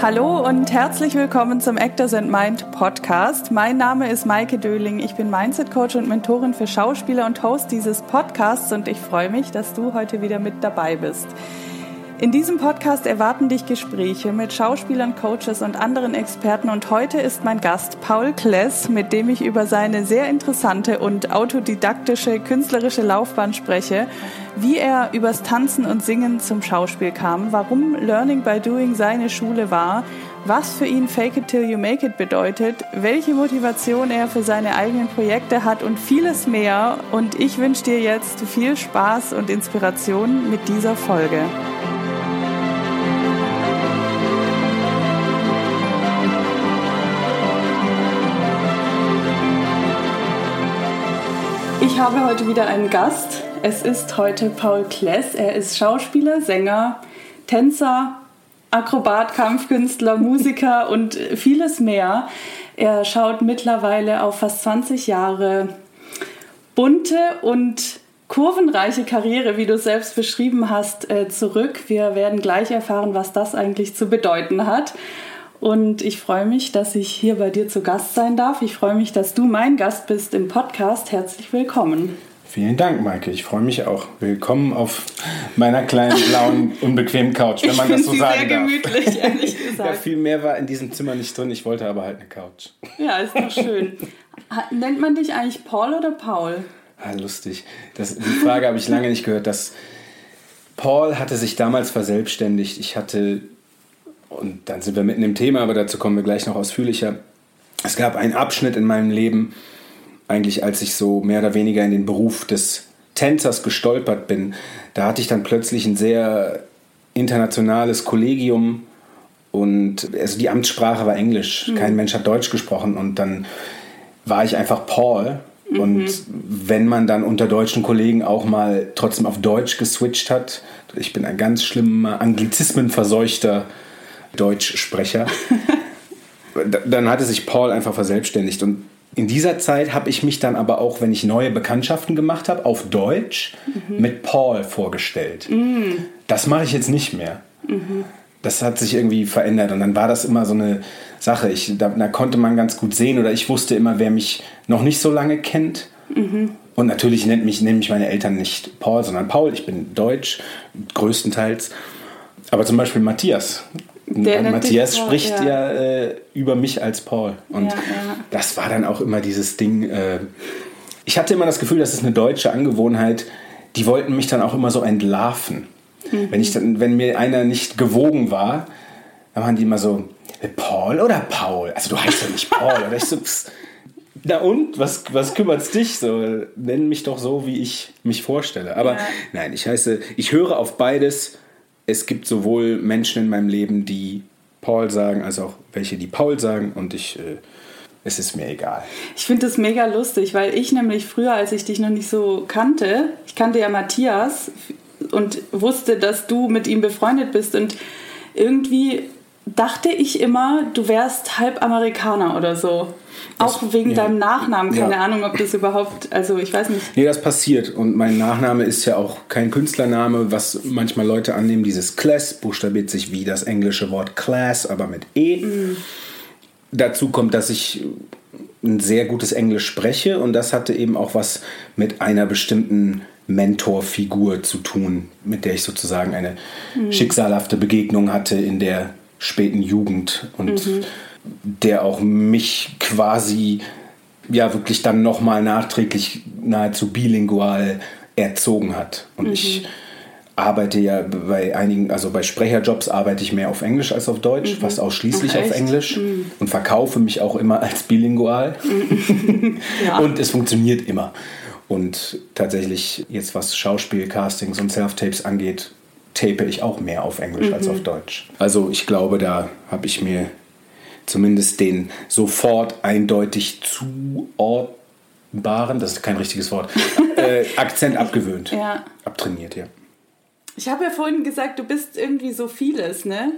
Hallo und herzlich willkommen zum Actors and Mind Podcast. Mein Name ist Maike Döling. Ich bin Mindset Coach und Mentorin für Schauspieler und Host dieses Podcasts und ich freue mich, dass du heute wieder mit dabei bist. In diesem Podcast erwarten dich Gespräche mit Schauspielern, Coaches und anderen Experten und heute ist mein Gast Paul Kless, mit dem ich über seine sehr interessante und autodidaktische künstlerische Laufbahn spreche, wie er übers Tanzen und Singen zum Schauspiel kam, warum Learning by Doing seine Schule war, was für ihn Fake It Till You Make It bedeutet, welche Motivation er für seine eigenen Projekte hat und vieles mehr. Und ich wünsche dir jetzt viel Spaß und Inspiration mit dieser Folge. Ich habe heute wieder einen Gast. Es ist heute Paul Kless. Er ist Schauspieler, Sänger, Tänzer, Akrobat, Kampfkünstler, Musiker und vieles mehr. Er schaut mittlerweile auf fast 20 Jahre bunte und kurvenreiche Karriere, wie du selbst beschrieben hast, äh, zurück. Wir werden gleich erfahren, was das eigentlich zu bedeuten hat. Und ich freue mich, dass ich hier bei dir zu Gast sein darf. Ich freue mich, dass du mein Gast bist im Podcast. Herzlich willkommen. Vielen Dank, Maike. Ich freue mich auch. Willkommen auf meiner kleinen, blauen, unbequemen Couch, wenn man das so sagen sehr darf. gemütlich, ehrlich gesagt. Ja, viel mehr war in diesem Zimmer nicht drin. Ich wollte aber halt eine Couch. Ja, ist doch schön. Nennt man dich eigentlich Paul oder Paul? Ah, lustig. Das, die Frage habe ich lange nicht gehört. Das, Paul hatte sich damals verselbstständigt. Ich hatte und dann sind wir mitten im Thema, aber dazu kommen wir gleich noch ausführlicher. Es gab einen Abschnitt in meinem Leben, eigentlich als ich so mehr oder weniger in den Beruf des Tänzers gestolpert bin. Da hatte ich dann plötzlich ein sehr internationales Kollegium und also die Amtssprache war Englisch. Mhm. Kein Mensch hat Deutsch gesprochen und dann war ich einfach Paul. Mhm. Und wenn man dann unter deutschen Kollegen auch mal trotzdem auf Deutsch geswitcht hat, ich bin ein ganz schlimmer Anglizismenverseuchter Deutschsprecher. dann hatte sich Paul einfach verselbstständigt. Und in dieser Zeit habe ich mich dann aber auch, wenn ich neue Bekanntschaften gemacht habe, auf Deutsch mhm. mit Paul vorgestellt. Mhm. Das mache ich jetzt nicht mehr. Mhm. Das hat sich irgendwie verändert. Und dann war das immer so eine Sache. Ich, da, da, konnte man ganz gut sehen oder ich wusste immer, wer mich noch nicht so lange kennt. Mhm. Und natürlich nennt mich, nennen mich meine Eltern nicht Paul, sondern Paul. Ich bin deutsch, größtenteils. Aber zum Beispiel Matthias Matthias Paul, spricht ja, ja äh, über mich als Paul. Und ja, ja. das war dann auch immer dieses Ding. Äh, ich hatte immer das Gefühl, das ist eine deutsche Angewohnheit. Die wollten mich dann auch immer so entlarven. Mhm. Wenn, ich dann, wenn mir einer nicht gewogen war, dann waren die immer so, äh, Paul oder Paul? Also du heißt ja nicht Paul. oder ich so, pss, na und? Was, was kümmert's dich? So, nenn mich doch so, wie ich mich vorstelle. Aber nein, ich heiße, ich höre auf beides es gibt sowohl Menschen in meinem Leben, die Paul sagen, als auch welche, die Paul sagen und ich, äh, es ist mir egal. Ich finde das mega lustig, weil ich nämlich früher, als ich dich noch nicht so kannte, ich kannte ja Matthias und wusste, dass du mit ihm befreundet bist und irgendwie dachte ich immer, du wärst halb Amerikaner oder so. Auch das, wegen ja. deinem Nachnamen, keine ja. Ahnung, ob das überhaupt, also ich weiß nicht. Nee, das passiert. Und mein Nachname ist ja auch kein Künstlername, was manchmal Leute annehmen. Dieses Class buchstabiert sich wie das englische Wort Class, aber mit E. Mhm. Dazu kommt, dass ich ein sehr gutes Englisch spreche und das hatte eben auch was mit einer bestimmten Mentorfigur zu tun, mit der ich sozusagen eine mhm. schicksalhafte Begegnung hatte in der späten Jugend und mhm. der auch mich quasi ja wirklich dann nochmal nachträglich nahezu bilingual erzogen hat. Und mhm. ich arbeite ja bei einigen, also bei Sprecherjobs arbeite ich mehr auf Englisch als auf Deutsch, mhm. fast ausschließlich Ach, auf Englisch mhm. und verkaufe mich auch immer als bilingual. Mhm. ja. Und es funktioniert immer. Und tatsächlich, jetzt was Schauspiel, Castings und Self-Tapes angeht, tape ich auch mehr auf Englisch mhm. als auf Deutsch. Also ich glaube, da habe ich mir zumindest den sofort eindeutig zuordnbaren, das ist kein richtiges Wort, äh, Akzent abgewöhnt. Ja. Abtrainiert, ja. Ich habe ja vorhin gesagt, du bist irgendwie so vieles, ne?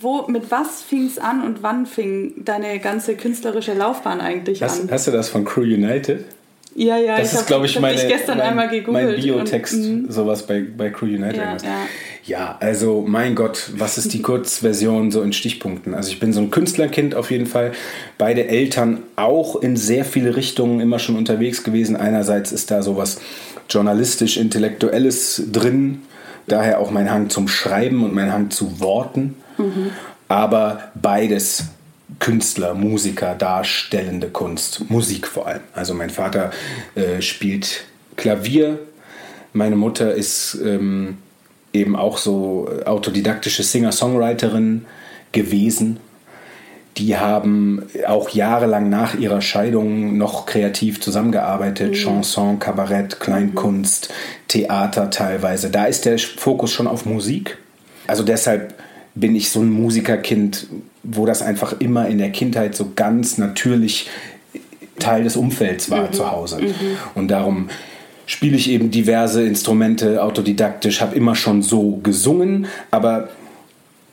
Wo, mit was fing es an und wann fing deine ganze künstlerische Laufbahn eigentlich hast, an? Hast du das von Crew United? Ja, ja, das ich ist, glaube ich, meine, dich gestern mein, einmal gegoogelt. mein Biotext, und, mm, sowas bei, bei Crew United. Ja, ja. ja, also mein Gott, was ist die Kurzversion so in Stichpunkten? Also ich bin so ein Künstlerkind auf jeden Fall. Beide Eltern auch in sehr viele Richtungen immer schon unterwegs gewesen. Einerseits ist da sowas journalistisch-intellektuelles drin, daher auch mein Hang zum Schreiben und mein Hang zu Worten. Aber beides Künstler, Musiker, darstellende Kunst, Musik vor allem. Also mein Vater äh, spielt Klavier, meine Mutter ist ähm, eben auch so autodidaktische Singer-Songwriterin gewesen. Die haben auch jahrelang nach ihrer Scheidung noch kreativ zusammengearbeitet. Chanson, Kabarett, Kleinkunst, Theater teilweise. Da ist der Fokus schon auf Musik. Also deshalb bin ich so ein Musikerkind, wo das einfach immer in der Kindheit so ganz natürlich Teil des Umfelds war zu Hause. Und darum spiele ich eben diverse Instrumente autodidaktisch, habe immer schon so gesungen, aber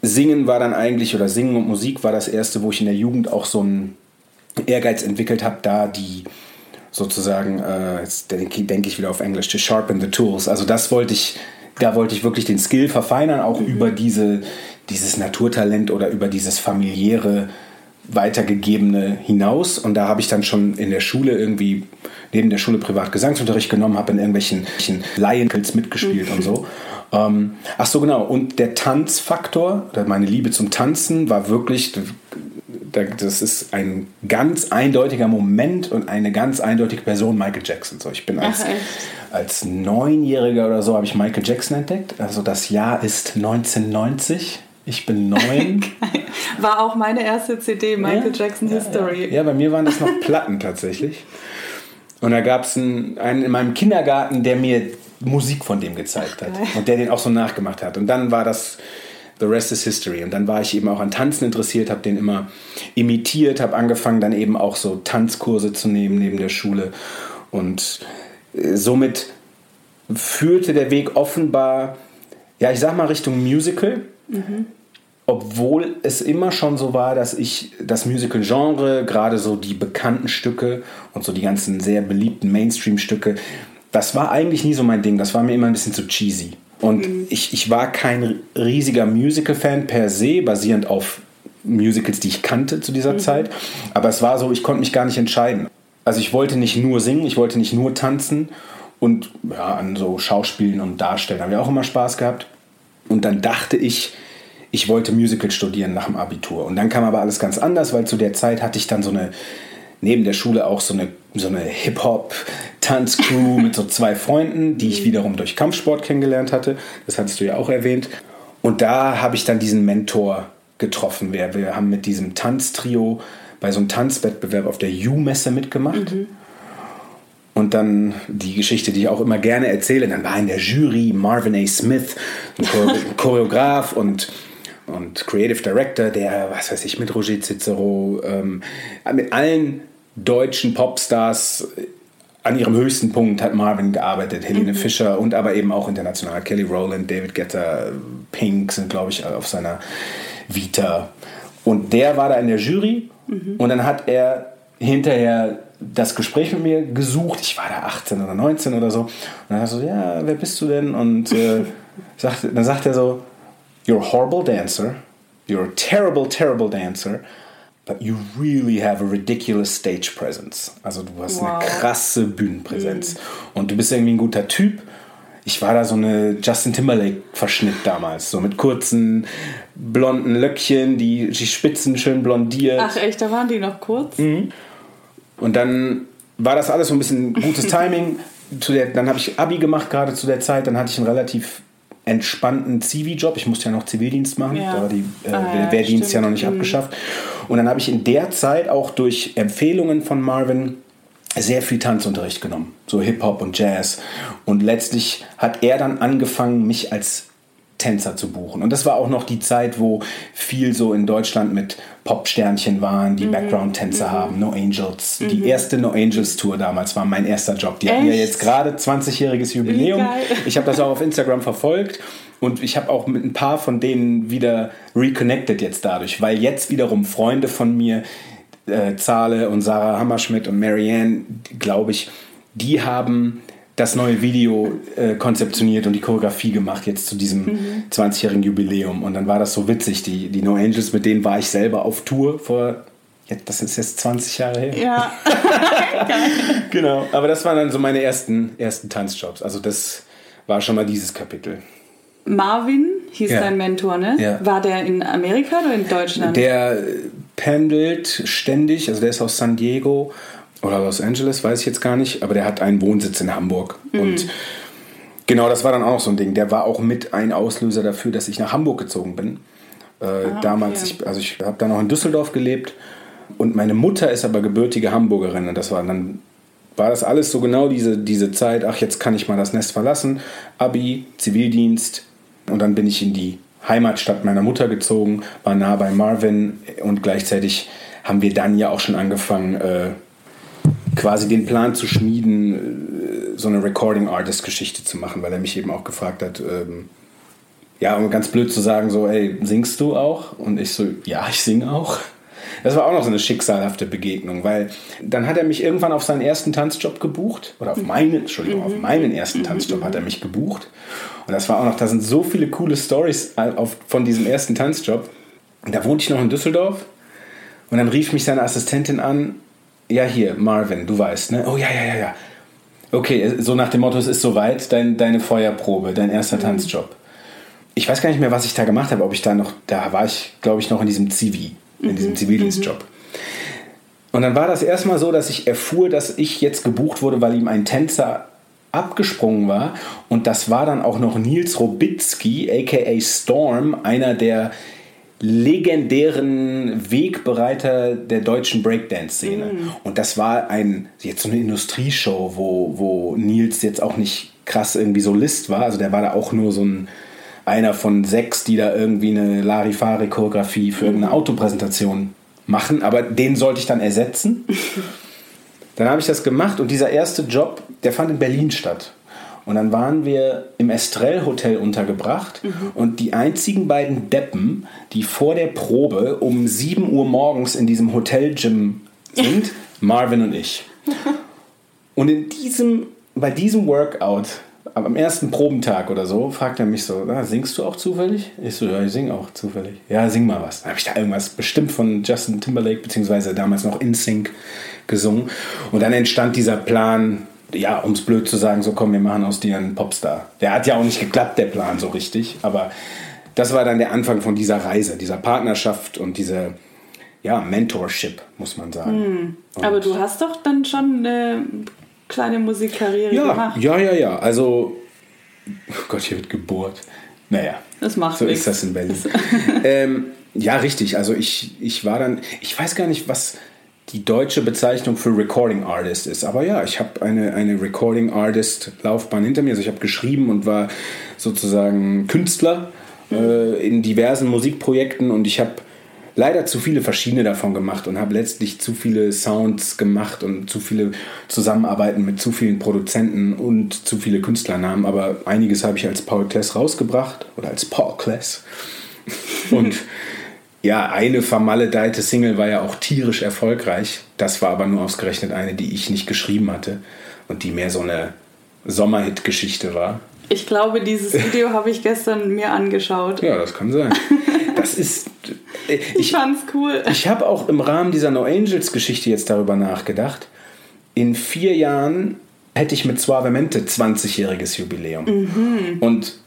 Singen war dann eigentlich, oder Singen und Musik war das erste, wo ich in der Jugend auch so einen Ehrgeiz entwickelt habe, da die sozusagen, äh, jetzt denke denk ich wieder auf Englisch, to sharpen the tools. Also das wollte ich, da wollte ich wirklich den Skill verfeinern, auch über diese, dieses Naturtalent oder über dieses familiäre weitergegebene hinaus. Und da habe ich dann schon in der Schule irgendwie neben der Schule privat Gesangsunterricht genommen, habe in irgendwelchen Laienkells mitgespielt und so. Ähm, ach so, genau. Und der Tanzfaktor, oder meine Liebe zum Tanzen, war wirklich, das ist ein ganz eindeutiger Moment und eine ganz eindeutige Person, Michael Jackson. So, ich bin als, Ach, als Neunjähriger oder so, habe ich Michael Jackson entdeckt. Also das Jahr ist 1990. Ich bin neun. War auch meine erste CD, Michael Jackson History. Ja, bei mir waren das noch Platten tatsächlich. Und da gab es einen, einen in meinem Kindergarten, der mir Musik von dem gezeigt hat und der den auch so nachgemacht hat. Und dann war das The Rest is History. Und dann war ich eben auch an Tanzen interessiert, habe den immer imitiert, habe angefangen dann eben auch so Tanzkurse zu nehmen neben der Schule. Und äh, somit führte der Weg offenbar, ja, ich sag mal Richtung Musical. Obwohl es immer schon so war, dass ich das Musical-Genre, gerade so die bekannten Stücke und so die ganzen sehr beliebten Mainstream-Stücke, das war eigentlich nie so mein Ding. Das war mir immer ein bisschen zu cheesy. Und ich, ich war kein riesiger Musical-Fan per se, basierend auf Musicals, die ich kannte zu dieser Zeit. Aber es war so, ich konnte mich gar nicht entscheiden. Also ich wollte nicht nur singen, ich wollte nicht nur tanzen. Und ja, an so Schauspielen und Darstellen habe ich auch immer Spaß gehabt. Und dann dachte ich, ich wollte Musical studieren nach dem Abitur. Und dann kam aber alles ganz anders, weil zu der Zeit hatte ich dann so eine, neben der Schule auch so eine, so eine Hip-Hop-Tanzcrew mit so zwei Freunden, die ich wiederum durch Kampfsport kennengelernt hatte. Das hattest du ja auch erwähnt. Und da habe ich dann diesen Mentor getroffen. Wir, wir haben mit diesem Tanztrio bei so einem Tanzwettbewerb auf der U-Messe mitgemacht. Und dann die Geschichte, die ich auch immer gerne erzähle, dann war in der Jury Marvin A. Smith, ein Chore- Choreograf und, und Creative Director, der, was weiß ich, mit Roger Cicero, ähm, mit allen deutschen Popstars an ihrem höchsten Punkt hat Marvin gearbeitet, Helene Fischer und aber eben auch international. Kelly Rowland, David Guetta, Pink sind, glaube ich, auf seiner Vita. Und der war da in der Jury und dann hat er hinterher das Gespräch mit mir gesucht. Ich war da 18 oder 19 oder so. Und dann er so, ja, wer bist du denn? Und äh, sagt, dann sagt er so, you're a horrible dancer, you're a terrible, terrible dancer, but you really have a ridiculous stage presence. Also du hast eine Wow. krasse Bühnenpräsenz. Und du bist irgendwie ein guter Typ. Ich war da so eine Justin Timberlake-Verschnitt damals, so mit kurzen blonden Löckchen, die, die Spitzen schön blondiert. Ach echt, da waren die noch kurz? Und dann war das alles so ein bisschen gutes Timing. Zu der, dann habe ich Abi gemacht, gerade zu der Zeit. Dann hatte ich einen relativ entspannten Zivi-Job. Ich musste ja noch Zivildienst machen. Ja. Da war die äh, Ah, ja, Wehrdienst ja noch nicht Mhm. abgeschafft. Und dann habe ich in der Zeit auch durch Empfehlungen von Marvin sehr viel Tanzunterricht genommen. So Hip-Hop und Jazz. Und letztlich hat er dann angefangen, mich als Tänzer zu buchen. Und das war auch noch die Zeit, wo viel so in Deutschland mit Popsternchen waren, Mhm. die Background-Tänzer haben, No Angels. Die erste No Angels Tour damals war mein erster Job. Die hatten ja jetzt gerade 20-jähriges Jubiläum. geil. Ich habe das auch auf Instagram verfolgt und ich habe auch mit ein paar von denen wieder reconnected jetzt dadurch, weil jetzt wiederum Freunde von mir, äh, Zahle und Sarah Hammerschmidt und Marianne, glaube ich, die haben das neue Video äh, konzeptioniert und die Choreografie gemacht, jetzt zu diesem mhm. 20-jährigen Jubiläum. Und dann war das so witzig. Die, die No Angels, mit denen war ich selber auf Tour vor, das ist jetzt 20 Jahre her. Ja. genau. Aber das waren dann so meine ersten, ersten Tanzjobs. Also das war schon mal dieses Kapitel. Marvin hieß Ja. dein Mentor, ne? Ja. War der in Amerika oder in Deutschland? Der pendelt ständig, also der ist aus San Diego oder Los Angeles, weiß ich jetzt gar nicht, aber der hat einen Wohnsitz in Hamburg. Und genau, das war dann auch noch so ein Ding. Der war auch mit ein Auslöser dafür, dass ich nach Hamburg gezogen bin. Äh, damals, okay. ich, also ich habe dann noch in Düsseldorf gelebt und meine Mutter ist aber gebürtige Hamburgerin und das war dann war das alles so genau diese, diese Zeit, ach jetzt kann ich mal das Nest verlassen, Abi, Zivildienst und dann bin ich in die Heimatstadt meiner Mutter gezogen, war nah bei Marvin und gleichzeitig haben wir dann ja auch schon angefangen, äh, quasi den Plan zu schmieden, äh, so eine Recording Artist Geschichte zu machen, weil er mich eben auch gefragt hat, ähm, ja, um ganz blöd zu sagen, so, ey, singst du auch? Und ich so, ja, ich singe auch. Das war auch noch so eine schicksalhafte Begegnung, weil dann hat er mich irgendwann auf seinen ersten Tanzjob gebucht, oder auf meinen, Entschuldigung, auf meinen ersten Tanzjob hat er mich gebucht. Und das war auch noch, da sind so viele coole Stories von diesem ersten Tanzjob. Und da wohnte ich noch in Düsseldorf und dann rief mich seine Assistentin an, ja hier, Marvin, du weißt, ne? Oh ja, ja, ja, ja. Okay, so nach dem Motto, es ist soweit, dein, deine Feuerprobe, dein erster Tanzjob. Ich weiß gar nicht mehr, was ich da gemacht habe, ob ich da noch, da war ich, glaube ich, noch in diesem Zivi, in diesem Zivildienstjob. Und dann war das erstmal so, dass ich erfuhr, dass ich jetzt gebucht wurde, weil ihm ein Tänzer abgesprungen war. Und das war dann auch noch Nils Robitzky, aka Storm, einer der legendären Wegbereiter der deutschen Breakdance-Szene. Und das war ein, jetzt so eine Industrieshow, wo, wo Nils jetzt auch nicht krass irgendwie Solist war. Also der war da auch nur so ein einer von sechs, die da irgendwie eine Larifari-Choreografie für irgendeine Autopräsentation machen. Aber den sollte ich dann ersetzen. Dann habe ich das gemacht und dieser erste Job, der fand in Berlin statt. Und dann waren wir im Estrell Hotel untergebracht und die einzigen beiden Deppen, die vor der Probe um 7 Uhr morgens in diesem Hotel-Gym sind, Marvin und ich. Und in diesem, bei diesem Workout, am ersten Probentag oder so, fragt er mich so, "Ah, singst du auch zufällig? Ich so, ja, ich sing auch zufällig. Ja, sing mal was. Dann habe ich da irgendwas bestimmt von Justin Timberlake, beziehungsweise damals noch InSync gesungen. Und dann entstand dieser Plan, ja, um es blöd zu sagen, so komm, wir machen aus dir einen Popstar. Der hat ja auch nicht geklappt, der Plan so richtig, aber das war dann der Anfang von dieser Reise, dieser Partnerschaft und dieser, ja, Mentorship, muss man sagen. Und- Aber du hast doch dann schon eine kleine Musikkarriere ja, gemacht. ja, ja, ja. Also, oh Gott, hier wird gebohrt. Naja, Das macht so nichts. ist das in Berlin. ähm, ja, richtig. Also ich, ich war dann, ich weiß gar nicht, was die deutsche Bezeichnung für Recording Artist ist. Aber ja, ich habe eine, eine Recording Artist Laufbahn hinter mir. Also ich habe geschrieben und war sozusagen Künstler äh, in diversen Musikprojekten und ich habe leider zu viele verschiedene davon gemacht und habe letztlich zu viele Sounds gemacht und zu viele Zusammenarbeiten mit zu vielen Produzenten und zu viele Künstlernamen. Aber einiges habe ich als Paul Kless rausgebracht oder als Paul Kless. Und ja, eine vermaledeite Single war ja auch tierisch erfolgreich. Das war aber nur ausgerechnet eine, die ich nicht geschrieben hatte und die mehr so eine Sommerhit-Geschichte war. Ich glaube, dieses Video habe ich gestern mir angeschaut. Ja, das kann sein. Das ist. äh, Ich Ich, fand's cool. ich habe auch im Rahmen dieser No Angels Geschichte jetzt darüber nachgedacht. In vier Jahren hätte ich mit Suavemente 20-jähriges Jubiläum. Und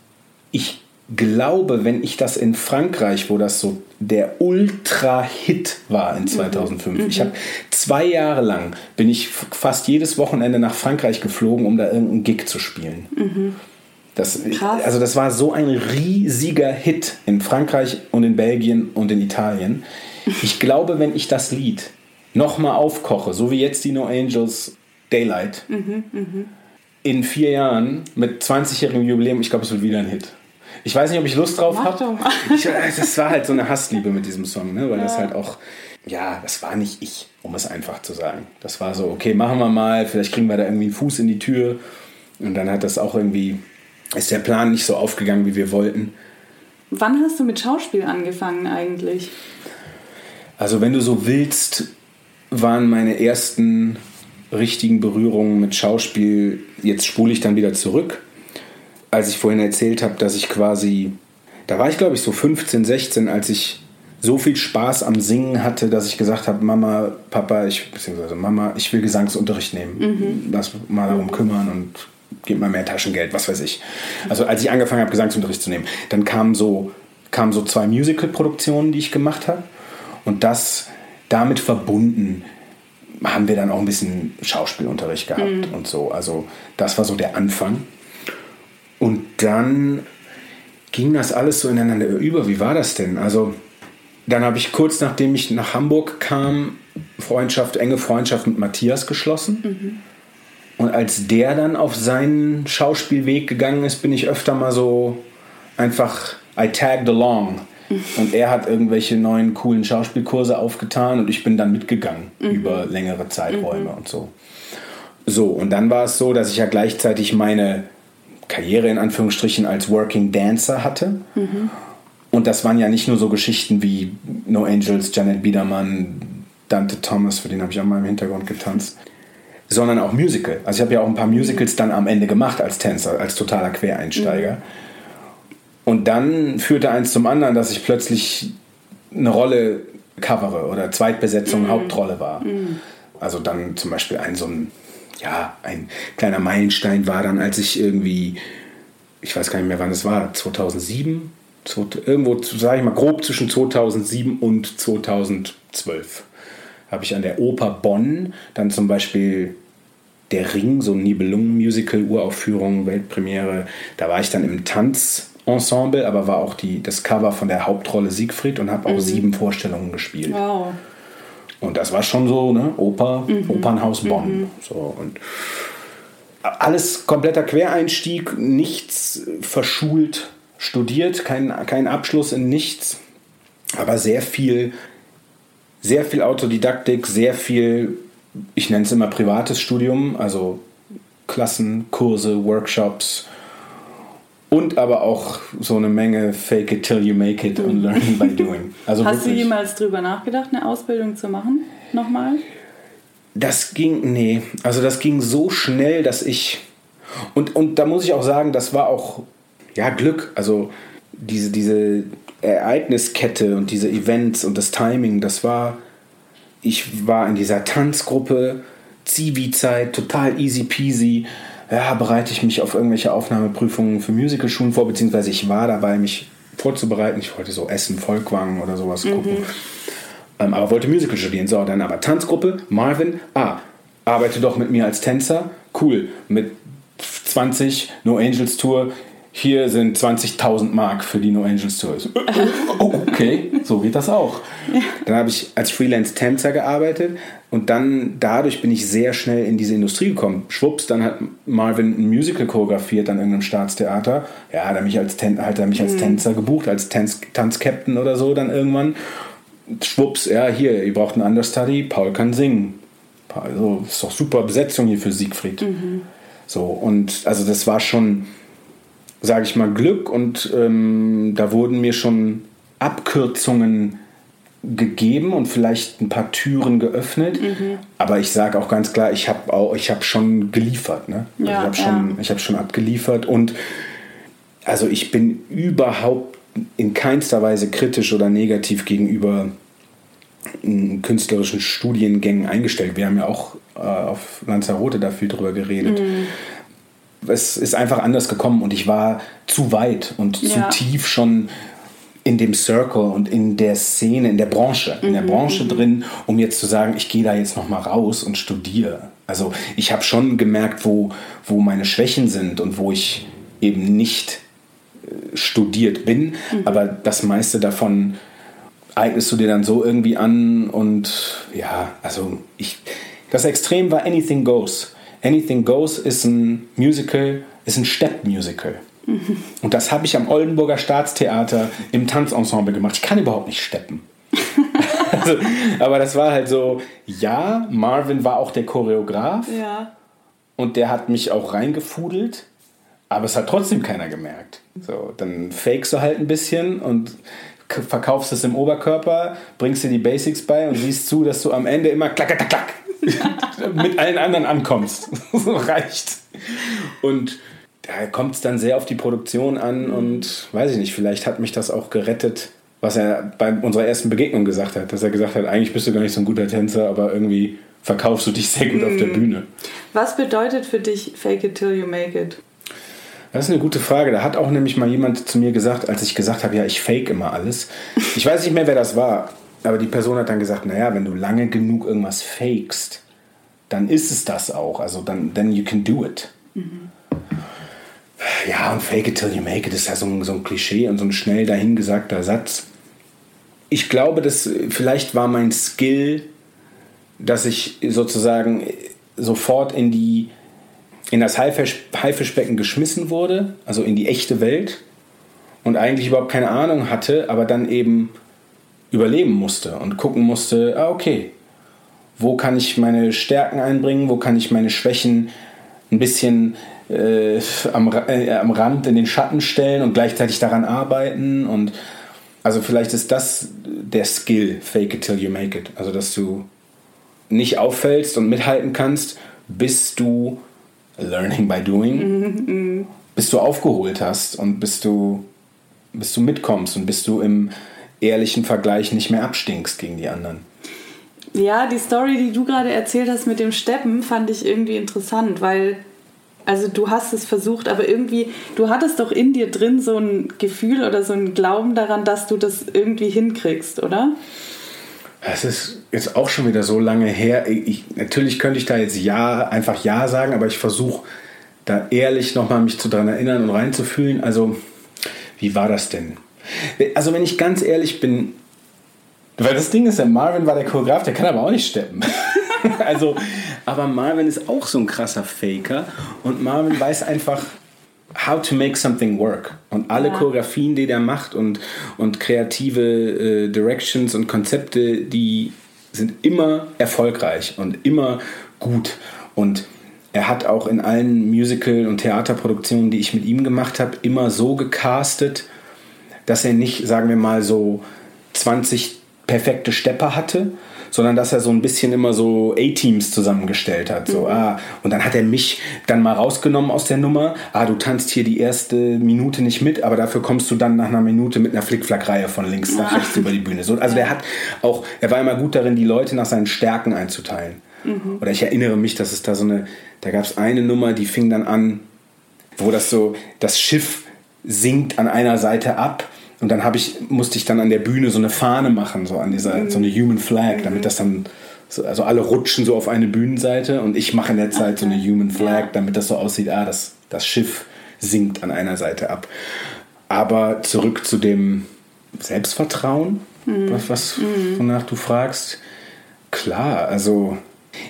ich glaube, wenn ich das in Frankreich, wo das so der Ultra-Hit war in 2005, ich habe zwei Jahre lang, bin ich fast jedes Wochenende nach Frankreich geflogen, um da irgendeinen Gig zu spielen. Das, Krass. also das war so ein riesiger Hit in Frankreich und in Belgien und in Italien. Ich glaube, wenn ich das Lied nochmal aufkoche, so wie jetzt die No Angels Daylight, in vier Jahren mit 20-jährigem Jubiläum, ich glaube, es wird wieder ein Hit. Ich weiß nicht, ob ich Lust drauf. Ich, äh, das war halt so eine Hassliebe mit diesem Song, ne? weil das halt auch, ja, das war nicht ich, um es einfach zu sagen. Das war so, okay, machen wir mal, vielleicht kriegen wir da irgendwie einen Fuß in die Tür. Und dann hat das auch irgendwie, ist der Plan nicht so aufgegangen, wie wir wollten. Wann hast du mit Schauspiel angefangen eigentlich? Also wenn du so willst, waren meine ersten richtigen Berührungen mit Schauspiel, jetzt spule ich dann wieder zurück, als ich vorhin erzählt habe, dass ich quasi, da war ich glaube ich so 15, 16, als ich so viel Spaß am Singen hatte, dass ich gesagt habe, Mama, Papa, ich, beziehungsweise Mama, ich will Gesangsunterricht nehmen. Mhm. Lass mal darum kümmern und gib mal mehr Taschengeld, was weiß ich. Also als ich angefangen habe, Gesangsunterricht zu nehmen, dann kamen so, kamen so zwei Musical-Produktionen, die ich gemacht habe. Und das damit verbunden haben wir dann auch ein bisschen Schauspielunterricht gehabt mhm. und so. Also das war so der Anfang. Und dann ging das alles so ineinander über. Wie war das denn? Also dann habe ich kurz nachdem ich nach Hamburg kam, Freundschaft, enge Freundschaft mit Matthias geschlossen. Mhm. Und als der dann auf seinen Schauspielweg gegangen ist, bin ich öfter mal so einfach, I tagged along. Und er hat irgendwelche neuen coolen Schauspielkurse aufgetan und ich bin dann mitgegangen mhm. über längere Zeiträume mhm. und so. So, und dann war es so, dass ich ja gleichzeitig meine Karriere in Anführungsstrichen als Working Dancer hatte. Mhm. Und das waren ja nicht nur so Geschichten wie No Angels, Janet Biedermann, Dante Thomas, für den habe ich auch mal im Hintergrund getanzt, sondern auch Musical. Also ich habe ja auch ein paar Musicals dann am Ende gemacht als Tänzer, als totaler Quereinsteiger. Mhm. Und dann führte eins zum anderen, dass ich plötzlich eine Rolle covere oder Zweitbesetzung, mhm. Hauptrolle war. Mhm. Also dann zum Beispiel ein so ein, ja, ein kleiner Meilenstein war dann, als ich irgendwie, ich weiß gar nicht mehr wann es war, 2007, irgendwo, sage ich mal, grob zwischen 2007 und 2012 habe ich an der Oper Bonn dann zum Beispiel Der Ring, so ein Nibelungen-Musical, Uraufführung, Weltpremiere. Da war ich dann im Tanzensemble, aber war auch die, das Cover von der Hauptrolle Siegfried und habe auch mhm. sieben Vorstellungen gespielt. Wow. Und das war schon so, ne? Oper, mhm. Opernhaus Bonn. Mhm. So, und alles kompletter Quereinstieg, nichts verschult studiert, kein, kein Abschluss in nichts, aber sehr viel sehr viel Autodidaktik, sehr viel, ich nenne es immer privates Studium, also Klassen, Kurse, Workshops und aber auch so eine Menge Fake it till you make it und Learning by doing. Also Hast wirklich, du jemals drüber nachgedacht, eine Ausbildung zu machen? Nochmal? Das ging, nee, also das ging so schnell, dass ich, und, und da muss ich auch sagen, das war auch, ja, Glück, also diese, diese, Ereigniskette und diese Events und das Timing, das war, ich war in dieser Tanzgruppe, Zivi-Zeit, total easy peasy. Ja, bereite ich mich auf irgendwelche Aufnahmeprüfungen für Musicalschulen vor, beziehungsweise ich war dabei, mich vorzubereiten. Ich wollte so Essen, Volkwang oder sowas mhm. gucken. Ähm, aber wollte Musical studieren. So, dann aber Tanzgruppe, Marvin, ah, arbeite doch mit mir als Tänzer. Cool, mit 20 No Angels Tour hier sind 20.000 Mark für die No Angels Tours. Oh, okay, so geht das auch. Dann habe ich als Freelance-Tänzer gearbeitet und dann dadurch bin ich sehr schnell in diese Industrie gekommen. Schwupps, dann hat Marvin ein Musical choreografiert an irgendeinem Staatstheater. Ja, hat er mich als, Tän hat er mich als mhm. Tänzer gebucht, als Tanz Tanzcaptain oder so dann irgendwann. Schwupps, ja, hier, ihr braucht einen Understudy, Paul kann singen. Also, ist doch super Besetzung hier für Siegfried. Mhm. So, und also das war schon sage ich mal, Glück und ähm, da wurden mir schon Abkürzungen gegeben und vielleicht ein paar Türen geöffnet. Mhm. Aber ich sage auch ganz klar, ich habe auch, ich habe schon geliefert. Ne? Also ja, ich habe schon, ja. ich habe schon abgeliefert und also ich bin überhaupt in keinster Weise kritisch oder negativ gegenüber künstlerischen Studiengängen eingestellt. Wir haben ja auch äh, auf Lanzarote da viel drüber geredet. Mhm es ist einfach anders gekommen und ich war zu weit und ja. zu tief schon in dem Circle und in der Szene, in der Branche, in der mhm, Branche mhm. drin, um jetzt zu sagen, ich gehe da jetzt noch mal raus und studiere. Also ich habe schon gemerkt, wo, wo meine Schwächen sind und wo ich eben nicht äh, studiert bin, mhm. aber das meiste davon eignest du dir dann so irgendwie an und ja, also ich, das Extrem war Anything Goes. Anything Goes ist ein Musical, ist ein Steppmusical. Mhm. Und das habe ich am Oldenburger Staatstheater im Tanzensemble gemacht. Ich kann überhaupt nicht steppen. also, aber das war halt so, ja, Marvin war auch der Choreograf. Ja. Und der hat mich auch reingefudelt. Aber es hat trotzdem keiner gemerkt. So, dann fakest du halt ein bisschen und verkaufst es im Oberkörper, bringst dir die Basics bei und siehst zu, dass du am Ende immer klack, klack, klack mit allen anderen ankommst. so reicht. Und da kommt es dann sehr auf die Produktion an und weiß ich nicht, vielleicht hat mich das auch gerettet, was er bei unserer ersten Begegnung gesagt hat, dass er gesagt hat, eigentlich bist du gar nicht so ein guter Tänzer, aber irgendwie verkaufst du dich sehr gut auf der mhm. Bühne. Was bedeutet für dich Fake it till you make it? Das ist eine gute Frage. Da hat auch nämlich mal jemand zu mir gesagt, als ich gesagt habe, ja, ich fake immer alles. Ich weiß nicht mehr, wer das war, aber die Person hat dann gesagt, naja, wenn du lange genug irgendwas fakest, dann ist es das auch. Also dann, then you can do it. Mhm. Ja, und fake it till you make it ist ja so ein, so ein Klischee und so ein schnell dahingesagter Satz. Ich glaube, dass vielleicht war mein Skill, dass ich sozusagen sofort in die in das Haifisch, Haifischbecken geschmissen wurde, also in die echte Welt und eigentlich überhaupt keine Ahnung hatte, aber dann eben überleben musste und gucken musste, ah, okay, wo kann ich meine Stärken einbringen, wo kann ich meine Schwächen ein bisschen äh, am, äh, am Rand in den Schatten stellen und gleichzeitig daran arbeiten und also vielleicht ist das der Skill, fake it till you make it. Also dass du nicht auffällst und mithalten kannst, bis du Learning by Doing, mhm, bis du aufgeholt hast und bis du, bis du mitkommst und bis du im ehrlichen Vergleich nicht mehr abstinkst gegen die anderen. Ja, die Story, die du gerade erzählt hast mit dem Steppen, fand ich irgendwie interessant, weil also du hast es versucht, aber irgendwie, du hattest doch in dir drin so ein Gefühl oder so ein Glauben daran, dass du das irgendwie hinkriegst, oder? Es ist jetzt auch schon wieder so lange her. Ich, natürlich könnte ich da jetzt Ja, einfach Ja sagen, aber ich versuche da ehrlich nochmal mich zu daran erinnern und reinzufühlen. Also, wie war das denn? Also, wenn ich ganz ehrlich bin, weil das Ding ist, der Marvin war der Choreograf, der kann aber auch nicht steppen. also, aber Marvin ist auch so ein krasser Faker und Marvin weiß einfach, how to make something work. Und alle ja. Choreografien, die der macht und, und kreative äh, Directions und Konzepte, die sind immer erfolgreich und immer gut. Und er hat auch in allen Musical- und Theaterproduktionen, die ich mit ihm gemacht habe, immer so gecastet, dass er nicht, sagen wir mal, so 20 perfekte Stepper hatte, sondern dass er so ein bisschen immer so A-Teams zusammengestellt hat. So, mhm. ah, und dann hat er mich dann mal rausgenommen aus der Nummer. Ah, du tanzt hier die erste Minute nicht mit, aber dafür kommst du dann nach einer Minute mit einer Flickflack-Reihe von links nach rechts über die Bühne. So, also der hat auch, er war immer gut darin, die Leute nach seinen Stärken einzuteilen. Mhm. Oder ich erinnere mich, dass es da so eine, da gab es eine Nummer, die fing dann an, wo das so, das Schiff sinkt an einer Seite ab und dann habe ich, musste ich dann an der Bühne so eine Fahne machen, so an dieser, mhm. so eine Human Flag, damit mhm. das dann, so, also alle rutschen so auf eine Bühnenseite und ich mache in der Zeit so eine Human Flag, damit das so aussieht, ah, das, das Schiff sinkt an einer Seite ab. Aber zurück zu dem Selbstvertrauen, mhm. was, was mhm. wonach du fragst. Klar, also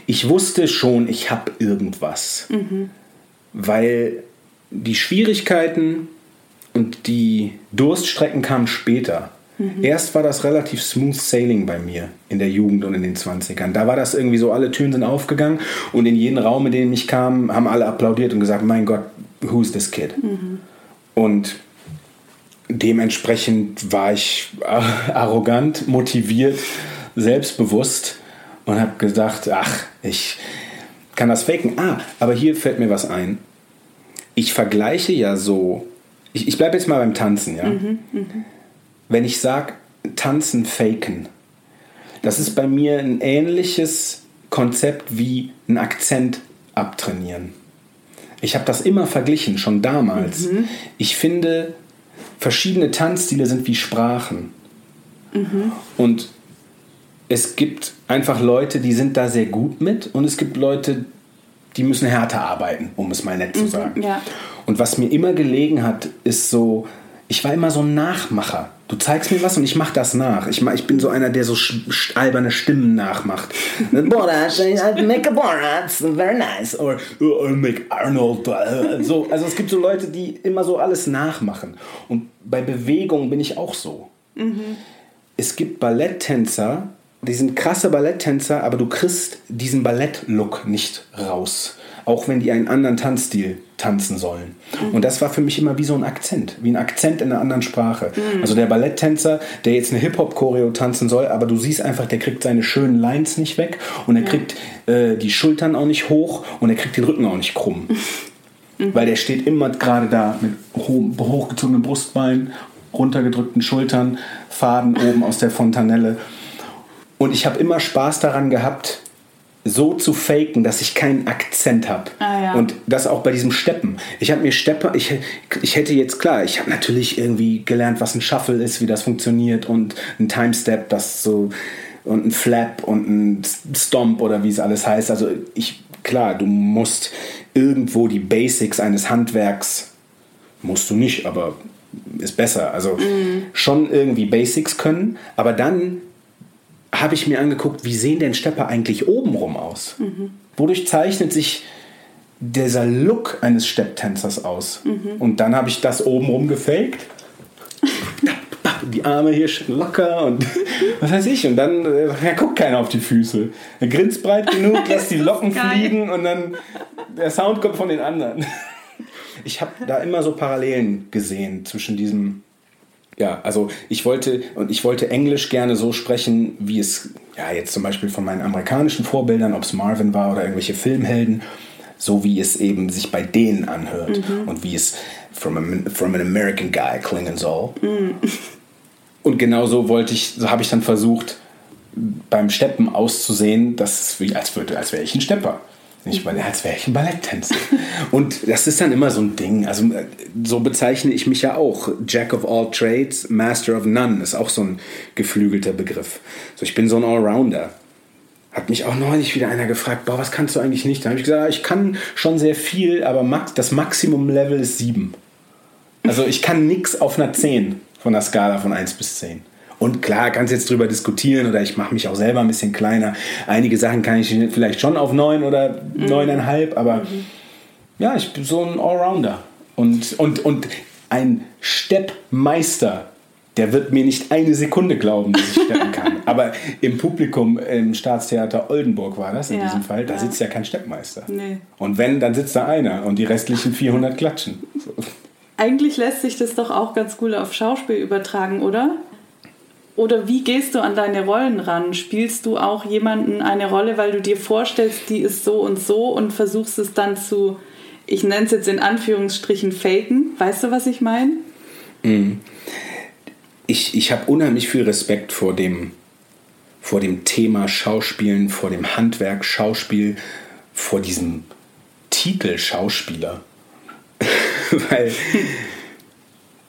ich wusste schon, ich habe irgendwas. Mhm. Weil die Schwierigkeiten und die Durststrecken kamen später. Mhm. Erst war das relativ smooth sailing bei mir in der Jugend und in den 20ern. Da war das irgendwie so, alle Türen sind aufgegangen und in jeden Raum, in den ich kam, haben alle applaudiert und gesagt, mein Gott, who's this kid? Mhm. Und dementsprechend war ich arrogant, motiviert, selbstbewusst und habe gedacht, ach, ich kann das faken. Ah, aber hier fällt mir was ein. Ich vergleiche ja so ich, ich bleibe jetzt mal beim Tanzen, ja. Mhm, mh. Wenn ich sage, tanzen, faken, das ist bei mir ein ähnliches Konzept wie ein Akzent abtrainieren. Ich habe das immer verglichen, schon damals. Mhm. Ich finde, verschiedene Tanzstile sind wie Sprachen. Mhm. Und es gibt einfach Leute, die sind da sehr gut mit und es gibt Leute, die müssen härter arbeiten, um es mal nett zu mhm, sagen. Ja. Und was mir immer gelegen hat, ist so, ich war immer so ein Nachmacher. Du zeigst mir was und ich mache das nach. Ich, ich bin so einer, der so alberne Stimmen nachmacht. Borat, I make a Borat, very nice. Or oh, I make Arnold. So, also es gibt so Leute, die immer so alles nachmachen. Und bei Bewegung bin ich auch so. Mhm. Es gibt Balletttänzer, die sind krasse Balletttänzer, aber du kriegst diesen Ballettlook nicht raus. Auch wenn die einen anderen Tanzstil tanzen sollen. Mhm. Und das war für mich immer wie so ein Akzent, wie ein Akzent in einer anderen Sprache. Mhm. Also der Balletttänzer, der jetzt eine Hip-Hop-Choreo tanzen soll, aber du siehst einfach, der kriegt seine schönen Lines nicht weg und er ja. kriegt äh, die Schultern auch nicht hoch und er kriegt den Rücken auch nicht krumm. Mhm. Weil der steht immer gerade da mit hochgezogenem Brustbein, runtergedrückten Schultern, Faden oben aus der Fontanelle. Und ich habe immer Spaß daran gehabt, so zu faken, dass ich keinen Akzent habe. Ah, ja. Und das auch bei diesem Steppen. Ich habe mir Stepper, ich, ich hätte jetzt klar, ich habe natürlich irgendwie gelernt, was ein Shuffle ist, wie das funktioniert und ein Timestep, das so und ein Flap und ein Stomp oder wie es alles heißt. Also ich, klar, du musst irgendwo die Basics eines Handwerks, musst du nicht, aber ist besser. Also mhm. schon irgendwie Basics können, aber dann habe ich mir angeguckt, wie sehen denn Stepper eigentlich obenrum aus? Mhm. Wodurch zeichnet sich dieser Look eines Stepptänzers aus? Mhm. Und dann habe ich das obenrum gefaked. Die Arme hier locker und was weiß ich. Und dann ja, guckt keiner auf die Füße. Er grinst breit genug, lässt die Locken fliegen und dann der Sound kommt von den anderen. Ich habe da immer so Parallelen gesehen zwischen diesem ja, also ich wollte und ich wollte Englisch gerne so sprechen, wie es ja jetzt zum Beispiel von meinen amerikanischen Vorbildern, ob es Marvin war oder irgendwelche Filmhelden, so wie es eben sich bei denen anhört mhm. und wie es from, a, from an American guy klingen soll. Mhm. Und genau so wollte ich, so habe ich dann versucht, beim Steppen auszusehen, dass es wie als würde, als wäre ich ein Stepper. Nicht weil als wäre ich ein Balletttänzer. Und das ist dann immer so ein Ding. Also so bezeichne ich mich ja auch. Jack of all trades, Master of none ist auch so ein geflügelter Begriff. So, ich bin so ein Allrounder. Hat mich auch neulich wieder einer gefragt, boah, was kannst du eigentlich nicht? Da habe ich gesagt, ich kann schon sehr viel, aber das Maximum-Level ist 7. Also ich kann nichts auf einer 10 von der Skala von 1 bis 10. Und klar, kannst jetzt drüber diskutieren oder ich mache mich auch selber ein bisschen kleiner. Einige Sachen kann ich vielleicht schon auf 9 oder mhm. 9,5, aber mhm. ja, ich bin so ein Allrounder. Und, und, und ein Steppmeister, der wird mir nicht eine Sekunde glauben, dass ich steppen kann. aber im Publikum im Staatstheater Oldenburg war das in ja, diesem Fall, da ja. sitzt ja kein Steppmeister. Nee. Und wenn, dann sitzt da einer und die restlichen 400 klatschen. Eigentlich lässt sich das doch auch ganz cool auf Schauspiel übertragen, oder? Oder wie gehst du an deine Rollen ran? Spielst du auch jemanden eine Rolle, weil du dir vorstellst, die ist so und so und versuchst es dann zu, ich nenne es jetzt in Anführungsstrichen, faken? Weißt du, was ich meine? Mm. Ich, ich habe unheimlich viel Respekt vor dem, vor dem Thema Schauspielen, vor dem Handwerk Schauspiel, vor diesem Titel Schauspieler. weil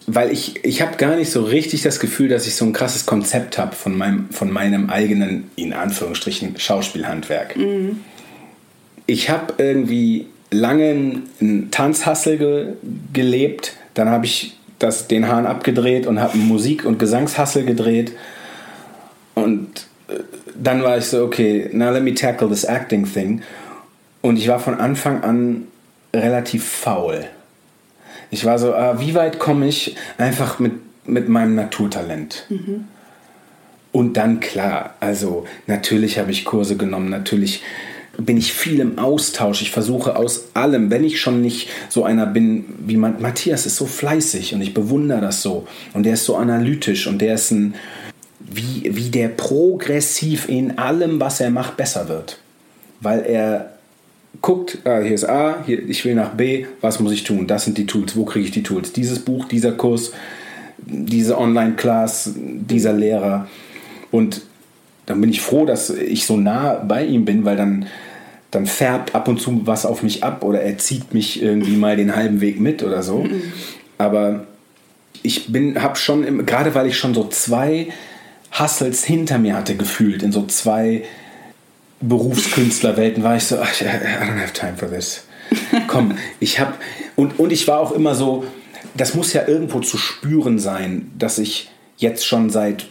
weil ich, ich habe gar nicht so richtig das Gefühl, dass ich so ein krasses Konzept habe von meinem, von meinem eigenen, in Anführungsstrichen, Schauspielhandwerk. Mhm. Ich habe irgendwie lange einen Tanzhassel ge gelebt, dann habe ich das, den Hahn abgedreht und habe Musik- und Gesangshassel gedreht und äh, dann war ich so, okay, now let me tackle this acting thing und ich war von Anfang an relativ faul. Ich war so, äh, wie weit komme ich einfach mit, mit meinem Naturtalent? Mhm. Und dann klar, also natürlich habe ich Kurse genommen, natürlich bin ich viel im Austausch. Ich versuche aus allem, wenn ich schon nicht so einer bin wie man, Matthias ist so fleißig und ich bewundere das so. Und der ist so analytisch und der ist ein, wie, wie der progressiv in allem, was er macht, besser wird. Weil er guckt, ah, hier ist A, hier, ich will nach B, was muss ich tun? Das sind die Tools, wo kriege ich die Tools? Dieses Buch, dieser Kurs, diese Online-Class, dieser Lehrer. Und dann bin ich froh, dass ich so nah bei ihm bin, weil dann, dann färbt ab und zu was auf mich ab oder er zieht mich irgendwie mal den halben Weg mit oder so. Mhm. Aber ich bin, habe schon, gerade weil ich schon so zwei Hustles hinter mir hatte gefühlt, in so zwei Berufskünstlerwelten war ich so, I don't have time for this. Komm, ich habe und, und ich war auch immer so, das muss ja irgendwo zu spüren sein, dass ich jetzt schon seit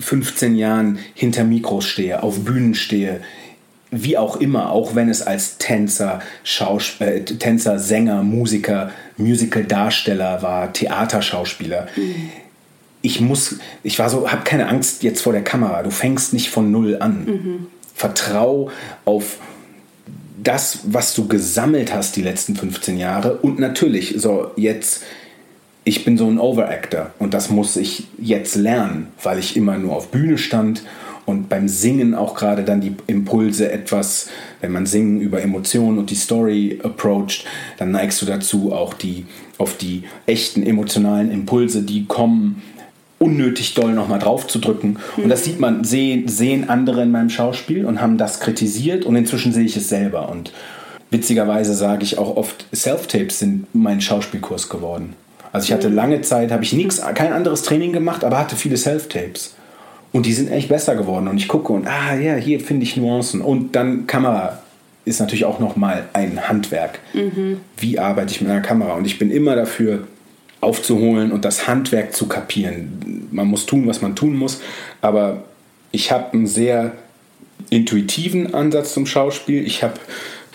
15 Jahren hinter Mikros stehe, auf Bühnen stehe, wie auch immer, auch wenn es als Tänzer, Schaus äh, Tänzer, Sänger, Musiker, Musical-Darsteller war, Theaterschauspieler. Ich muss, ich war so, hab keine Angst jetzt vor der Kamera. Du fängst nicht von null an. Mhm vertrau auf das, was du gesammelt hast die letzten 15 Jahre. Und natürlich, so jetzt, ich bin so ein Overactor und das muss ich jetzt lernen, weil ich immer nur auf Bühne stand und beim Singen auch gerade dann die Impulse etwas, wenn man Singen über Emotionen und die Story approacht, dann neigst du dazu, auch die auf die echten emotionalen Impulse, die kommen, unnötig doll nochmal drauf zu drücken. Mhm. Und das sieht man, sehen, sehen andere in meinem Schauspiel und haben das kritisiert und inzwischen sehe ich es selber. Und witzigerweise sage ich auch oft, Self-Tapes sind mein Schauspielkurs geworden. Also ich hatte mhm. lange Zeit, habe ich nichts, kein anderes Training gemacht, aber hatte viele Self-Tapes. Und die sind echt besser geworden. Und ich gucke und, ah ja, hier finde ich Nuancen. Und dann Kamera ist natürlich auch nochmal ein Handwerk. Mhm. Wie arbeite ich mit einer Kamera? Und ich bin immer dafür, aufzuholen und das Handwerk zu kapieren. Man muss tun, was man tun muss, aber ich habe einen sehr intuitiven Ansatz zum Schauspiel. Ich habe,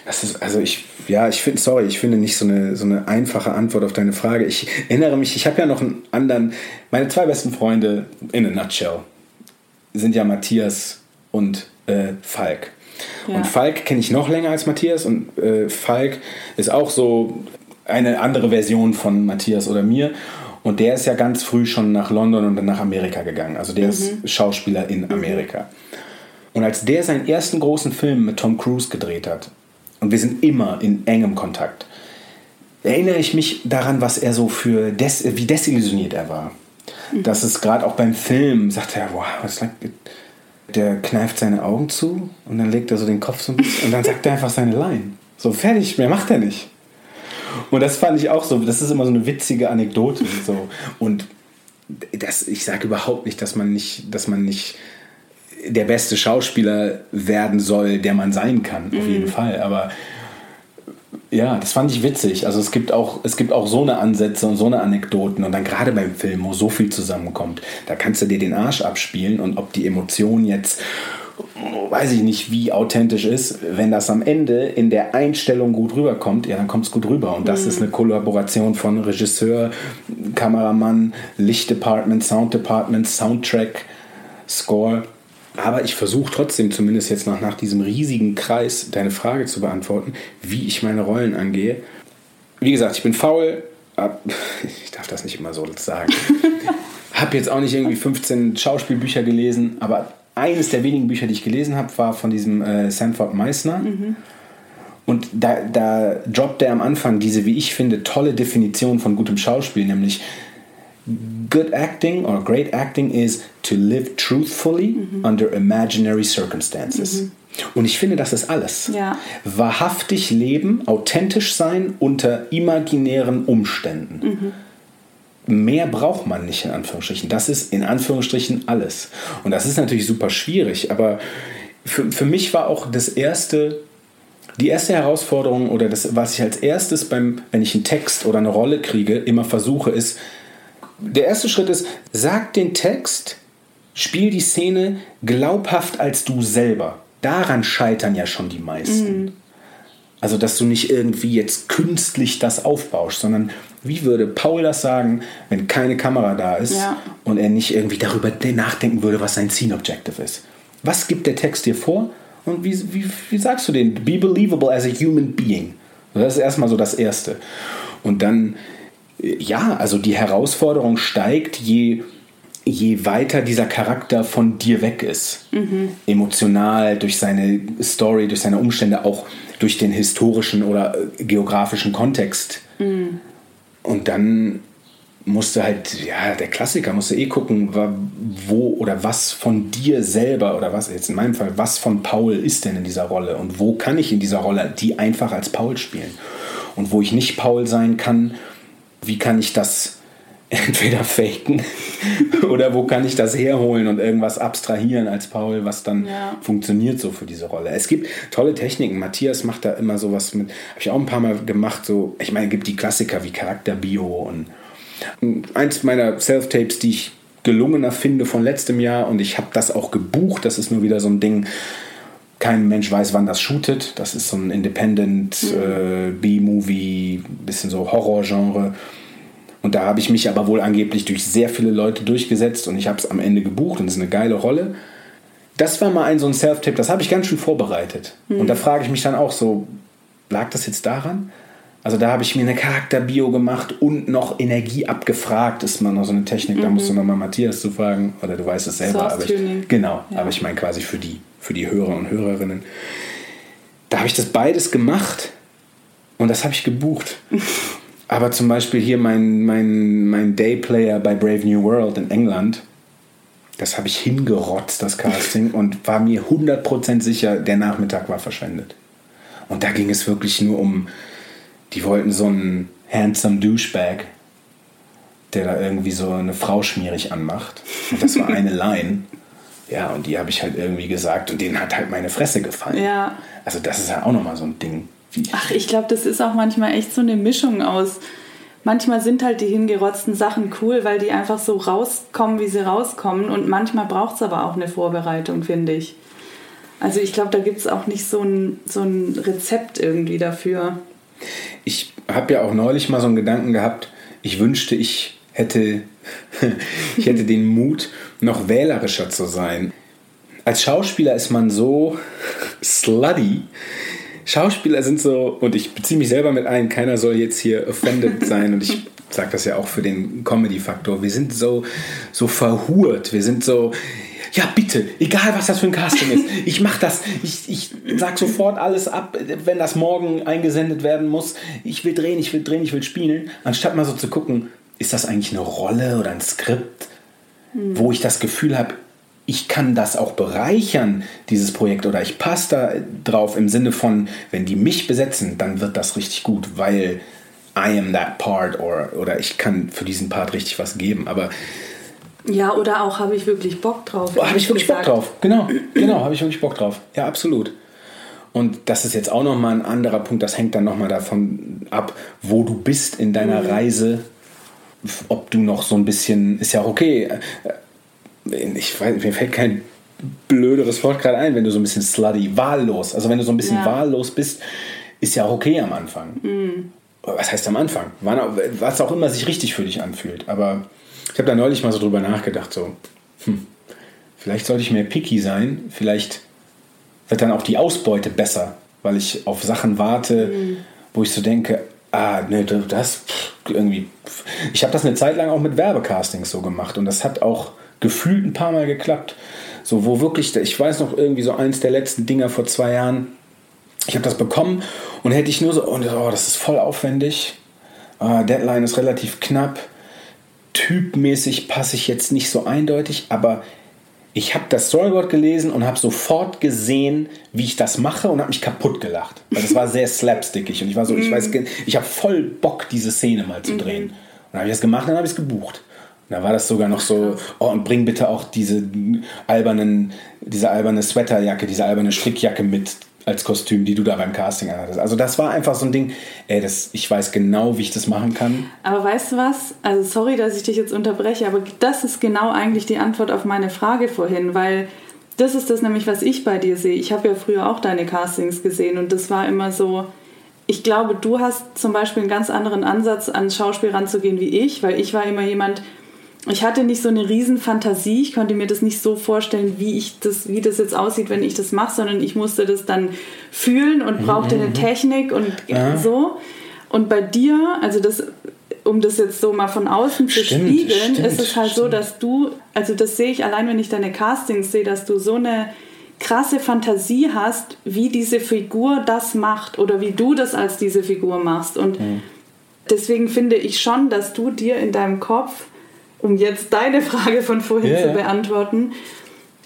das ist, also ich, ja, ich finde, sorry, ich finde nicht so eine, so eine einfache Antwort auf deine Frage. Ich erinnere mich, ich habe ja noch einen anderen, meine zwei besten Freunde in a nutshell sind ja Matthias und äh, Falk. Ja. Und Falk kenne ich noch länger als Matthias und äh, Falk ist auch so eine andere Version von Matthias oder mir. Und der ist ja ganz früh schon nach London und dann nach Amerika gegangen. Also der mhm. ist Schauspieler in mhm. Amerika. Und als der seinen ersten großen Film mit Tom Cruise gedreht hat, und wir sind immer in engem Kontakt, erinnere ich mich daran, was er so für, des, wie desillusioniert er war. Mhm. Dass es gerade auch beim Film, sagt er, wow, was der kneift seine Augen zu und dann legt er so den Kopf so ein bisschen und dann sagt er einfach seine Line. So fertig, mehr macht er nicht. Und das fand ich auch so, das ist immer so eine witzige Anekdote. So. Und das, ich sage überhaupt nicht, dass man nicht, dass man nicht der beste Schauspieler werden soll, der man sein kann, auf jeden mhm. Fall. Aber ja, das fand ich witzig. Also es gibt auch, es gibt auch so eine Ansätze und so eine Anekdoten und dann gerade beim Film, wo so viel zusammenkommt, da kannst du dir den Arsch abspielen und ob die Emotion jetzt weiß ich nicht, wie authentisch ist. Wenn das am Ende in der Einstellung gut rüberkommt, ja, dann kommt es gut rüber. Und das mhm. ist eine Kollaboration von Regisseur, Kameramann, Lichtdepartment, Sounddepartment, Soundtrack, Score. Aber ich versuche trotzdem, zumindest jetzt noch nach diesem riesigen Kreis, deine Frage zu beantworten, wie ich meine Rollen angehe. Wie gesagt, ich bin faul. Ich darf das nicht immer so sagen. habe jetzt auch nicht irgendwie 15 Schauspielbücher gelesen, aber eines der wenigen Bücher, die ich gelesen habe, war von diesem äh, Sanford Meissner. Mhm. Und da, da droppt er am Anfang diese, wie ich finde, tolle Definition von gutem Schauspiel, nämlich Good acting or great acting is to live truthfully mhm. under imaginary circumstances. Mhm. Und ich finde, das ist alles. Ja. Wahrhaftig leben, authentisch sein unter imaginären Umständen. Mhm mehr braucht man nicht in Anführungsstrichen. Das ist in Anführungsstrichen alles. Und das ist natürlich super schwierig, aber für, für mich war auch das erste, die erste Herausforderung oder das, was ich als erstes beim, wenn ich einen Text oder eine Rolle kriege, immer versuche, ist, der erste Schritt ist, sag den Text, spiel die Szene glaubhaft als du selber. Daran scheitern ja schon die meisten. Mhm. Also, dass du nicht irgendwie jetzt künstlich das aufbaust, sondern wie würde Paul das sagen, wenn keine Kamera da ist ja. und er nicht irgendwie darüber nachdenken würde, was sein Scene Objective ist? Was gibt der Text dir vor und wie, wie, wie sagst du den? Be believable as a human being. Das ist erstmal so das Erste. Und dann, ja, also die Herausforderung steigt, je, je weiter dieser Charakter von dir weg ist. Mhm. Emotional, durch seine Story, durch seine Umstände, auch durch den historischen oder geografischen Kontext. Mhm und dann musste halt, ja, der Klassiker musste eh gucken, wo oder was von dir selber oder was, jetzt in meinem Fall, was von Paul ist denn in dieser Rolle und wo kann ich in dieser Rolle die einfach als Paul spielen? Und wo ich nicht Paul sein kann, wie kann ich das entweder faken oder wo kann ich das herholen und irgendwas abstrahieren als Paul, was dann ja. funktioniert so für diese Rolle. Es gibt tolle Techniken. Matthias macht da immer sowas mit, habe ich auch ein paar Mal gemacht. So, ich meine, es gibt die Klassiker wie Charakterbio und eins meiner Self-Tapes, die ich gelungener finde von letztem Jahr und ich habe das auch gebucht. Das ist nur wieder so ein Ding. Kein Mensch weiß, wann das shootet. Das ist so ein Independent mhm. äh, B-Movie, bisschen so Horror-Genre. Und da habe ich mich aber wohl angeblich durch sehr viele Leute durchgesetzt und ich habe es am Ende gebucht und es ist eine geile Rolle. das war mal ein so ein Self-Tipp, das habe ich ganz schön vorbereitet. Mhm. Und da frage ich mich dann auch so, lag das jetzt daran? Also da habe ich mir eine Charakterbio gemacht und noch Energie abgefragt. Ist mal noch so eine Technik, mhm. da musst du nochmal Matthias zu fragen. Oder du weißt es selber. Aber ich, genau, ja. aber ich meine quasi für die, für die Hörer und Hörerinnen. Da habe ich das beides gemacht und das habe ich gebucht. aber zum Beispiel hier mein, mein, mein Dayplayer bei Brave New World in England, das habe ich hingerotzt, das Casting, und war mir 100% sicher, der Nachmittag war verschwendet. Und da ging es wirklich nur um die wollten so einen handsome Douchebag, der da irgendwie so eine Frau schmierig anmacht. Und das war eine Line. Ja, und die habe ich halt irgendwie gesagt und denen hat halt meine Fresse gefallen. Ja. Also das ist ja auch nochmal so ein Ding. Ach, ich glaube, das ist auch manchmal echt so eine Mischung aus. Manchmal sind halt die hingerotzten Sachen cool, weil die einfach so rauskommen, wie sie rauskommen. Und manchmal braucht es aber auch eine Vorbereitung, finde ich. Also ich glaube, da gibt es auch nicht so ein, so ein Rezept irgendwie dafür. Ich habe ja auch neulich mal so einen Gedanken gehabt, ich wünschte, ich hätte, ich hätte den Mut, noch wählerischer zu sein. Als Schauspieler ist man so slutty. Schauspieler sind so, und ich beziehe mich selber mit ein, keiner soll jetzt hier offended sein und ich sage das ja auch für den Comedy-Faktor. Wir sind so, so verhurt, wir sind so, ja bitte, egal was das für ein Casting ist, ich mache das, ich, ich sag sofort alles ab, wenn das morgen eingesendet werden muss. Ich will drehen, ich will drehen, ich will spielen, anstatt mal so zu gucken, ist das eigentlich eine Rolle oder ein Skript, mhm. wo ich das Gefühl habe, ich kann das auch bereichern, dieses Projekt, oder ich passe da drauf im Sinne von, wenn die mich besetzen, dann wird das richtig gut, weil I am that part or, oder ich kann für diesen Part richtig was geben. Aber ja, oder auch habe ich wirklich Bock drauf. Oh, habe ich wirklich gesagt. Bock drauf, genau, genau, habe ich wirklich Bock drauf. Ja, absolut. Und das ist jetzt auch nochmal ein anderer Punkt, das hängt dann nochmal davon ab, wo du bist in deiner mhm. Reise, ob du noch so ein bisschen, ist ja auch okay, äh, ich weiß, mir fällt kein blöderes Wort gerade ein, wenn du so ein bisschen slutty, wahllos, also wenn du so ein bisschen ja. wahllos bist, ist ja auch okay am Anfang. Mhm. Was heißt am Anfang? Was auch immer sich richtig für dich anfühlt, aber ich habe da neulich mal so drüber nachgedacht, so, hm, vielleicht sollte ich mehr picky sein, vielleicht wird dann auch die Ausbeute besser, weil ich auf Sachen warte, mhm. wo ich so denke, ah, ne, das pff, irgendwie. Ich habe das eine Zeit lang auch mit Werbecastings so gemacht und das hat auch gefühlt ein paar Mal geklappt. So, wo wirklich, ich weiß noch irgendwie so eins der letzten Dinger vor zwei Jahren, ich habe das bekommen und hätte ich nur so, oh, das ist voll aufwendig, uh, Deadline ist relativ knapp, typmäßig passe ich jetzt nicht so eindeutig, aber ich habe das Storyboard gelesen und habe sofort gesehen, wie ich das mache und habe mich kaputt gelacht. Weil das war sehr slapstickig und ich war so, ich weiß, mhm. ich habe voll Bock, diese Szene mal zu mhm. drehen. Und dann habe ich das gemacht und dann habe ich es gebucht. Da war das sogar noch so, oh, und bring bitte auch diese albernen, diese alberne Sweaterjacke, diese alberne Strickjacke mit als Kostüm, die du da beim Casting hattest. Also das war einfach so ein Ding, ey, das, ich weiß genau, wie ich das machen kann. Aber weißt du was? Also sorry, dass ich dich jetzt unterbreche, aber das ist genau eigentlich die Antwort auf meine Frage vorhin, weil das ist das nämlich, was ich bei dir sehe. Ich habe ja früher auch deine Castings gesehen und das war immer so, ich glaube, du hast zum Beispiel einen ganz anderen Ansatz, ans Schauspiel ranzugehen wie ich, weil ich war immer jemand, ich hatte nicht so eine riesen Fantasie. Ich konnte mir das nicht so vorstellen, wie ich das, wie das jetzt aussieht, wenn ich das mache, sondern ich musste das dann fühlen und brauchte mhm. eine Technik und ja. so. Und bei dir, also das, um das jetzt so mal von außen zu stimmt, spiegeln, stimmt, ist es halt stimmt. so, dass du, also das sehe ich allein, wenn ich deine Castings sehe, dass du so eine krasse Fantasie hast, wie diese Figur das macht oder wie du das als diese Figur machst. Und mhm. deswegen finde ich schon, dass du dir in deinem Kopf um jetzt deine Frage von vorhin yeah, zu beantworten,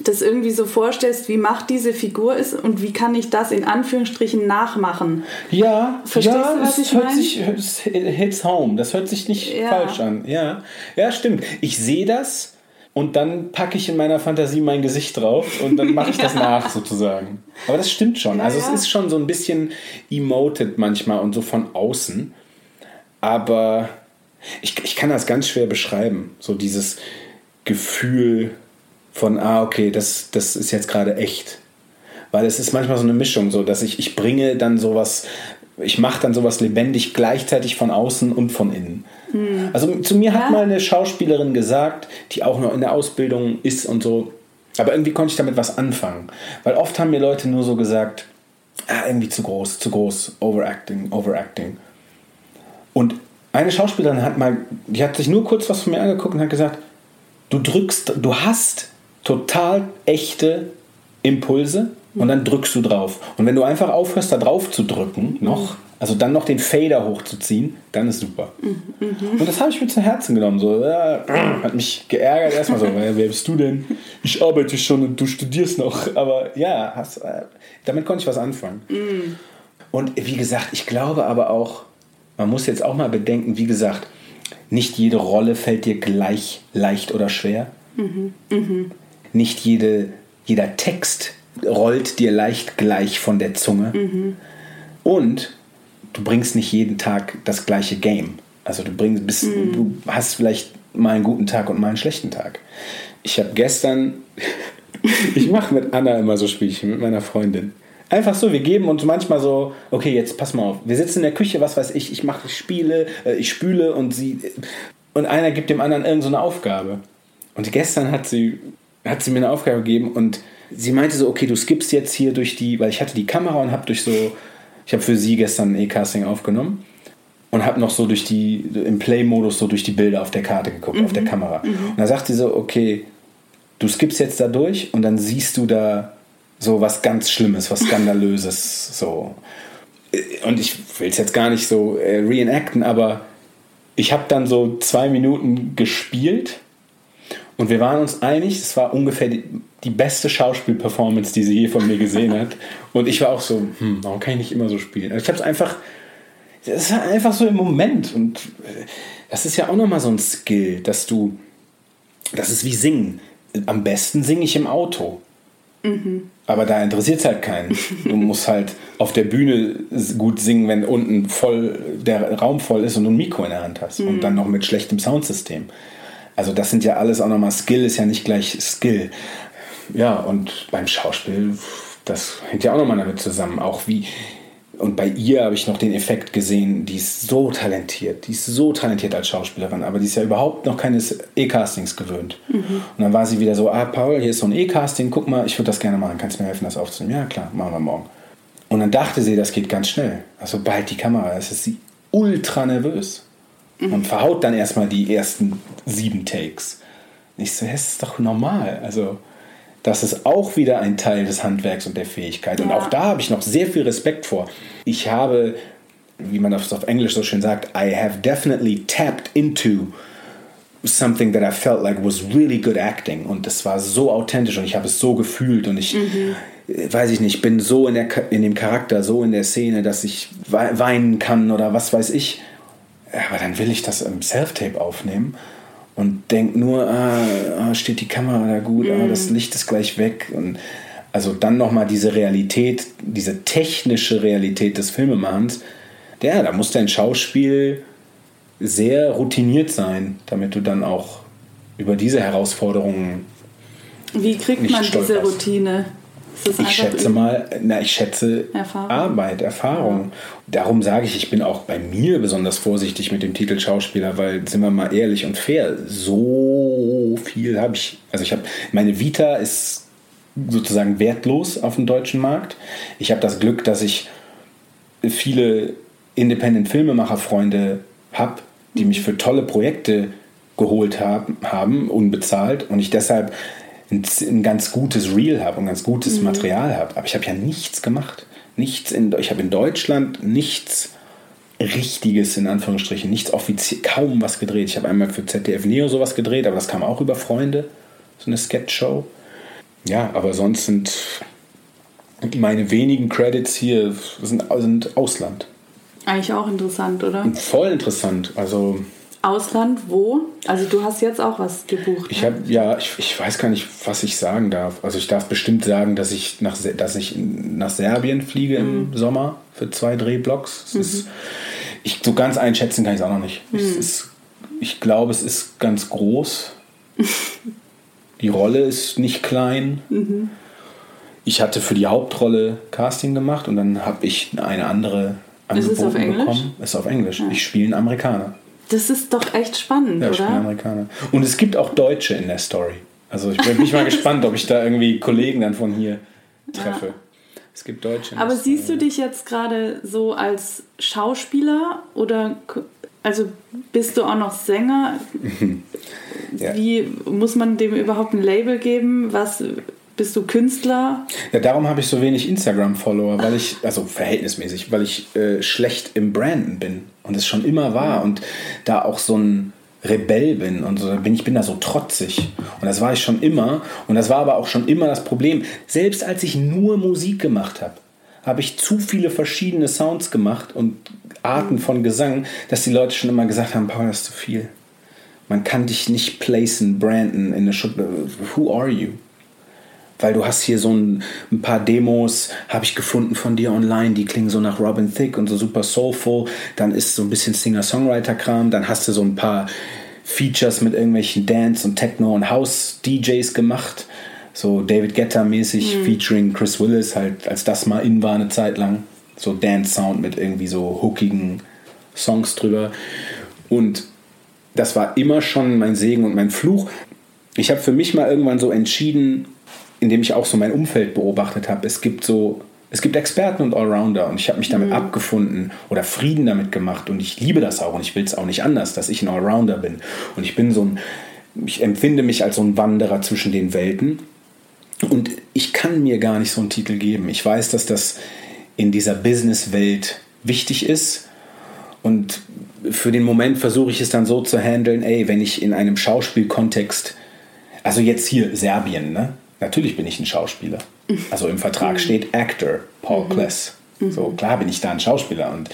das irgendwie so vorstellst, wie macht diese Figur ist und wie kann ich das in Anführungsstrichen nachmachen. Ja, Verstehst ja, du, was ich hört meine? sich es hits home. Das hört sich nicht ja. falsch an. Ja, ja, stimmt. Ich sehe das und dann packe ich in meiner Fantasie mein Gesicht drauf und dann mache ich das nach sozusagen. Aber das stimmt schon. Ja, also es ist schon so ein bisschen emoted manchmal und so von außen. Aber ich, ich kann das ganz schwer beschreiben. So dieses Gefühl von, ah, okay, das, das ist jetzt gerade echt. Weil es ist manchmal so eine Mischung, so dass ich, ich bringe dann sowas, ich mache dann sowas lebendig gleichzeitig von außen und von innen. Hm. Also zu mir ja. hat mal eine Schauspielerin gesagt, die auch noch in der Ausbildung ist und so, Aber irgendwie konnte ich damit was anfangen. Weil oft haben mir Leute nur so gesagt, ah, irgendwie zu groß, zu groß, overacting, overacting. Und eine Schauspielerin hat mal, die hat sich nur kurz was von mir angeguckt und hat gesagt, du drückst, du hast total echte Impulse und dann drückst du drauf. Und wenn du einfach aufhörst, da drauf zu drücken, noch, also dann noch den Fader hochzuziehen, dann ist super. Mhm. Und das habe ich mir zu Herzen genommen. So, äh, hat mich geärgert erstmal so, wer bist du denn? Ich arbeite schon und du studierst noch. Aber ja, hast, äh, damit konnte ich was anfangen. Mhm. Und wie gesagt, ich glaube aber auch, man muss jetzt auch mal bedenken, wie gesagt, nicht jede Rolle fällt dir gleich leicht oder schwer. Mhm. Mhm. Nicht jede, jeder Text rollt dir leicht gleich von der Zunge. Mhm. Und du bringst nicht jeden Tag das gleiche Game. Also du bringst, bist, mhm. du hast vielleicht mal einen guten Tag und mal einen schlechten Tag. Ich habe gestern, ich mache mit Anna immer so Spielchen, mit meiner Freundin. Einfach so, wir geben uns manchmal so, okay, jetzt pass mal auf. Wir sitzen in der Küche, was weiß ich, ich mache Spiele, äh, ich spüle und sie und einer gibt dem anderen irgendeine so Aufgabe. Und gestern hat sie hat sie mir eine Aufgabe gegeben und sie meinte so, okay, du skippst jetzt hier durch die, weil ich hatte die Kamera und habe durch so, ich habe für sie gestern ein E-Casting aufgenommen und habe noch so durch die, im Play-Modus so durch die Bilder auf der Karte geguckt, mhm. auf der mhm. Kamera. Mhm. Und da sagt sie so, okay, du skippst jetzt da durch und dann siehst du da so was ganz Schlimmes, was Skandalöses, so. Und ich will es jetzt gar nicht so äh, reenacten, aber ich habe dann so zwei Minuten gespielt und wir waren uns einig, es war ungefähr die, die beste Schauspielperformance, die sie je von mir gesehen hat. Und ich war auch so, hm, warum kann ich nicht immer so spielen? Also ich habe es einfach, das ist einfach so im Moment. Und äh, das ist ja auch nochmal so ein Skill, dass du, das ist wie Singen. Am besten singe ich im Auto. Mhm. Aber da interessiert es halt keinen. Du musst halt auf der Bühne gut singen, wenn unten voll der Raum voll ist und du ein Mikro in der Hand hast. Mhm. Und dann noch mit schlechtem Soundsystem. Also das sind ja alles auch nochmal Skill, ist ja nicht gleich Skill. Ja, und beim Schauspiel, das hängt ja auch nochmal damit zusammen. Auch wie, und bei ihr habe ich noch den Effekt gesehen, die ist so talentiert, die ist so talentiert als Schauspielerin, aber die ist ja überhaupt noch keines E-Castings gewöhnt. Mhm. Und dann war sie wieder so, ah Paul, hier ist so ein E-Casting, guck mal, ich würde das gerne machen, kannst du mir helfen, das aufzunehmen? Ja klar, machen wir morgen. Und dann dachte sie, das geht ganz schnell. Also bald die Kamera, es ist sie ultra nervös und verhaut dann erstmal die ersten sieben Takes. Und ich so, das ist doch normal. Also das ist auch wieder ein Teil des Handwerks und der Fähigkeit. Ja. Und auch da habe ich noch sehr viel Respekt vor. Ich habe, wie man das auf Englisch so schön sagt, I have definitely tapped into something that I felt like was really good acting. Und das war so authentisch und ich habe es so gefühlt und ich, mhm. weiß ich nicht, bin so in, der, in dem Charakter, so in der Szene, dass ich weinen kann oder was weiß ich. Aber dann will ich das im Self-Tape aufnehmen und denkt nur, ah, ah, steht die Kamera da gut, ah, das mhm. Licht ist gleich weg. Und also dann nochmal diese Realität, diese technische Realität des Filmemachens, der, da muss dein Schauspiel sehr routiniert sein, damit du dann auch über diese Herausforderungen. Wie kriegt man diese Routine? Ich schätze mal, na, ich schätze Erfahrung. Arbeit, Erfahrung. Darum sage ich, ich bin auch bei mir besonders vorsichtig mit dem Titel Schauspieler, weil, sind wir mal ehrlich und fair, so viel habe ich. Also ich habe, meine Vita ist sozusagen wertlos auf dem deutschen Markt. Ich habe das Glück, dass ich viele Independent-Filmemacher-Freunde habe, die mich für tolle Projekte geholt haben, haben, unbezahlt und ich deshalb ein, ein ganz gutes Reel habe und ganz gutes mhm. Material habe. Aber ich habe ja nichts gemacht. Nichts in, ich habe in Deutschland nichts Richtiges, in Anführungsstrichen, nichts offiziell, kaum was gedreht. Ich habe einmal für ZDF Neo sowas gedreht, aber das kam auch über Freunde, so eine Sketch-Show. Ja, aber sonst sind meine wenigen Credits hier sind, sind Ausland. Eigentlich auch interessant, oder? Voll interessant. Also Ausland, wo? Also du hast jetzt auch was gebucht. Ich habe ja, ich, ich weiß gar nicht, was ich sagen darf. Also ich darf bestimmt sagen, dass ich nach, dass ich nach Serbien fliege mhm. im Sommer für zwei Drehblocks. Mhm. Ist, ich, so ganz einschätzen kann ich es auch noch nicht. Mhm. Ist, ich glaube, es ist ganz groß. die Rolle ist nicht klein. Mhm. Ich hatte für die Hauptrolle Casting gemacht und dann habe ich eine andere angeboten ist es auf Englisch? bekommen. Ist auf Englisch. Ja. Ich spiele einen Amerikaner. Das ist doch echt spannend, ja, oder? Amerikaner. Und es gibt auch Deutsche in der Story. Also ich bin, bin mal gespannt, ob ich da irgendwie Kollegen dann von hier treffe. Ja. Es gibt Deutsche. Aber siehst du dich jetzt gerade so als Schauspieler oder also bist du auch noch Sänger? ja. Wie muss man dem überhaupt ein Label geben? Was bist du Künstler? Ja, darum habe ich so wenig Instagram-Follower, weil ich, also verhältnismäßig, weil ich äh, schlecht im Branden bin und es schon immer war und da auch so ein Rebell bin und so bin ich bin da so trotzig und das war ich schon immer und das war aber auch schon immer das Problem. Selbst als ich nur Musik gemacht habe, habe ich zu viele verschiedene Sounds gemacht und Arten von Gesang, dass die Leute schon immer gesagt haben, Paul, das ist zu viel. Man kann dich nicht placen, branden in eine Schublade. Who are you? Weil du hast hier so ein, ein paar Demos, habe ich gefunden von dir online, die klingen so nach Robin Thicke und so super soulful. Dann ist so ein bisschen Singer-Songwriter-Kram. Dann hast du so ein paar Features mit irgendwelchen Dance- und Techno- und House-DJs gemacht. So David Guetta-mäßig, mhm. featuring Chris Willis, halt als das mal in war eine Zeit lang. So Dance-Sound mit irgendwie so hookigen Songs drüber. Und das war immer schon mein Segen und mein Fluch. Ich habe für mich mal irgendwann so entschieden, indem ich auch so mein Umfeld beobachtet habe. Es gibt so, es gibt Experten und Allrounder und ich habe mich damit mhm. abgefunden oder Frieden damit gemacht und ich liebe das auch und ich will es auch nicht anders, dass ich ein Allrounder bin. Und ich bin so ein, ich empfinde mich als so ein Wanderer zwischen den Welten und ich kann mir gar nicht so einen Titel geben. Ich weiß, dass das in dieser Business-Welt wichtig ist und für den Moment versuche ich es dann so zu handeln, ey, wenn ich in einem Schauspielkontext, also jetzt hier Serbien, ne? Natürlich bin ich ein Schauspieler. Also im Vertrag mhm. steht Actor, Paul mhm. Kless. Mhm. So, klar bin ich da ein Schauspieler. Und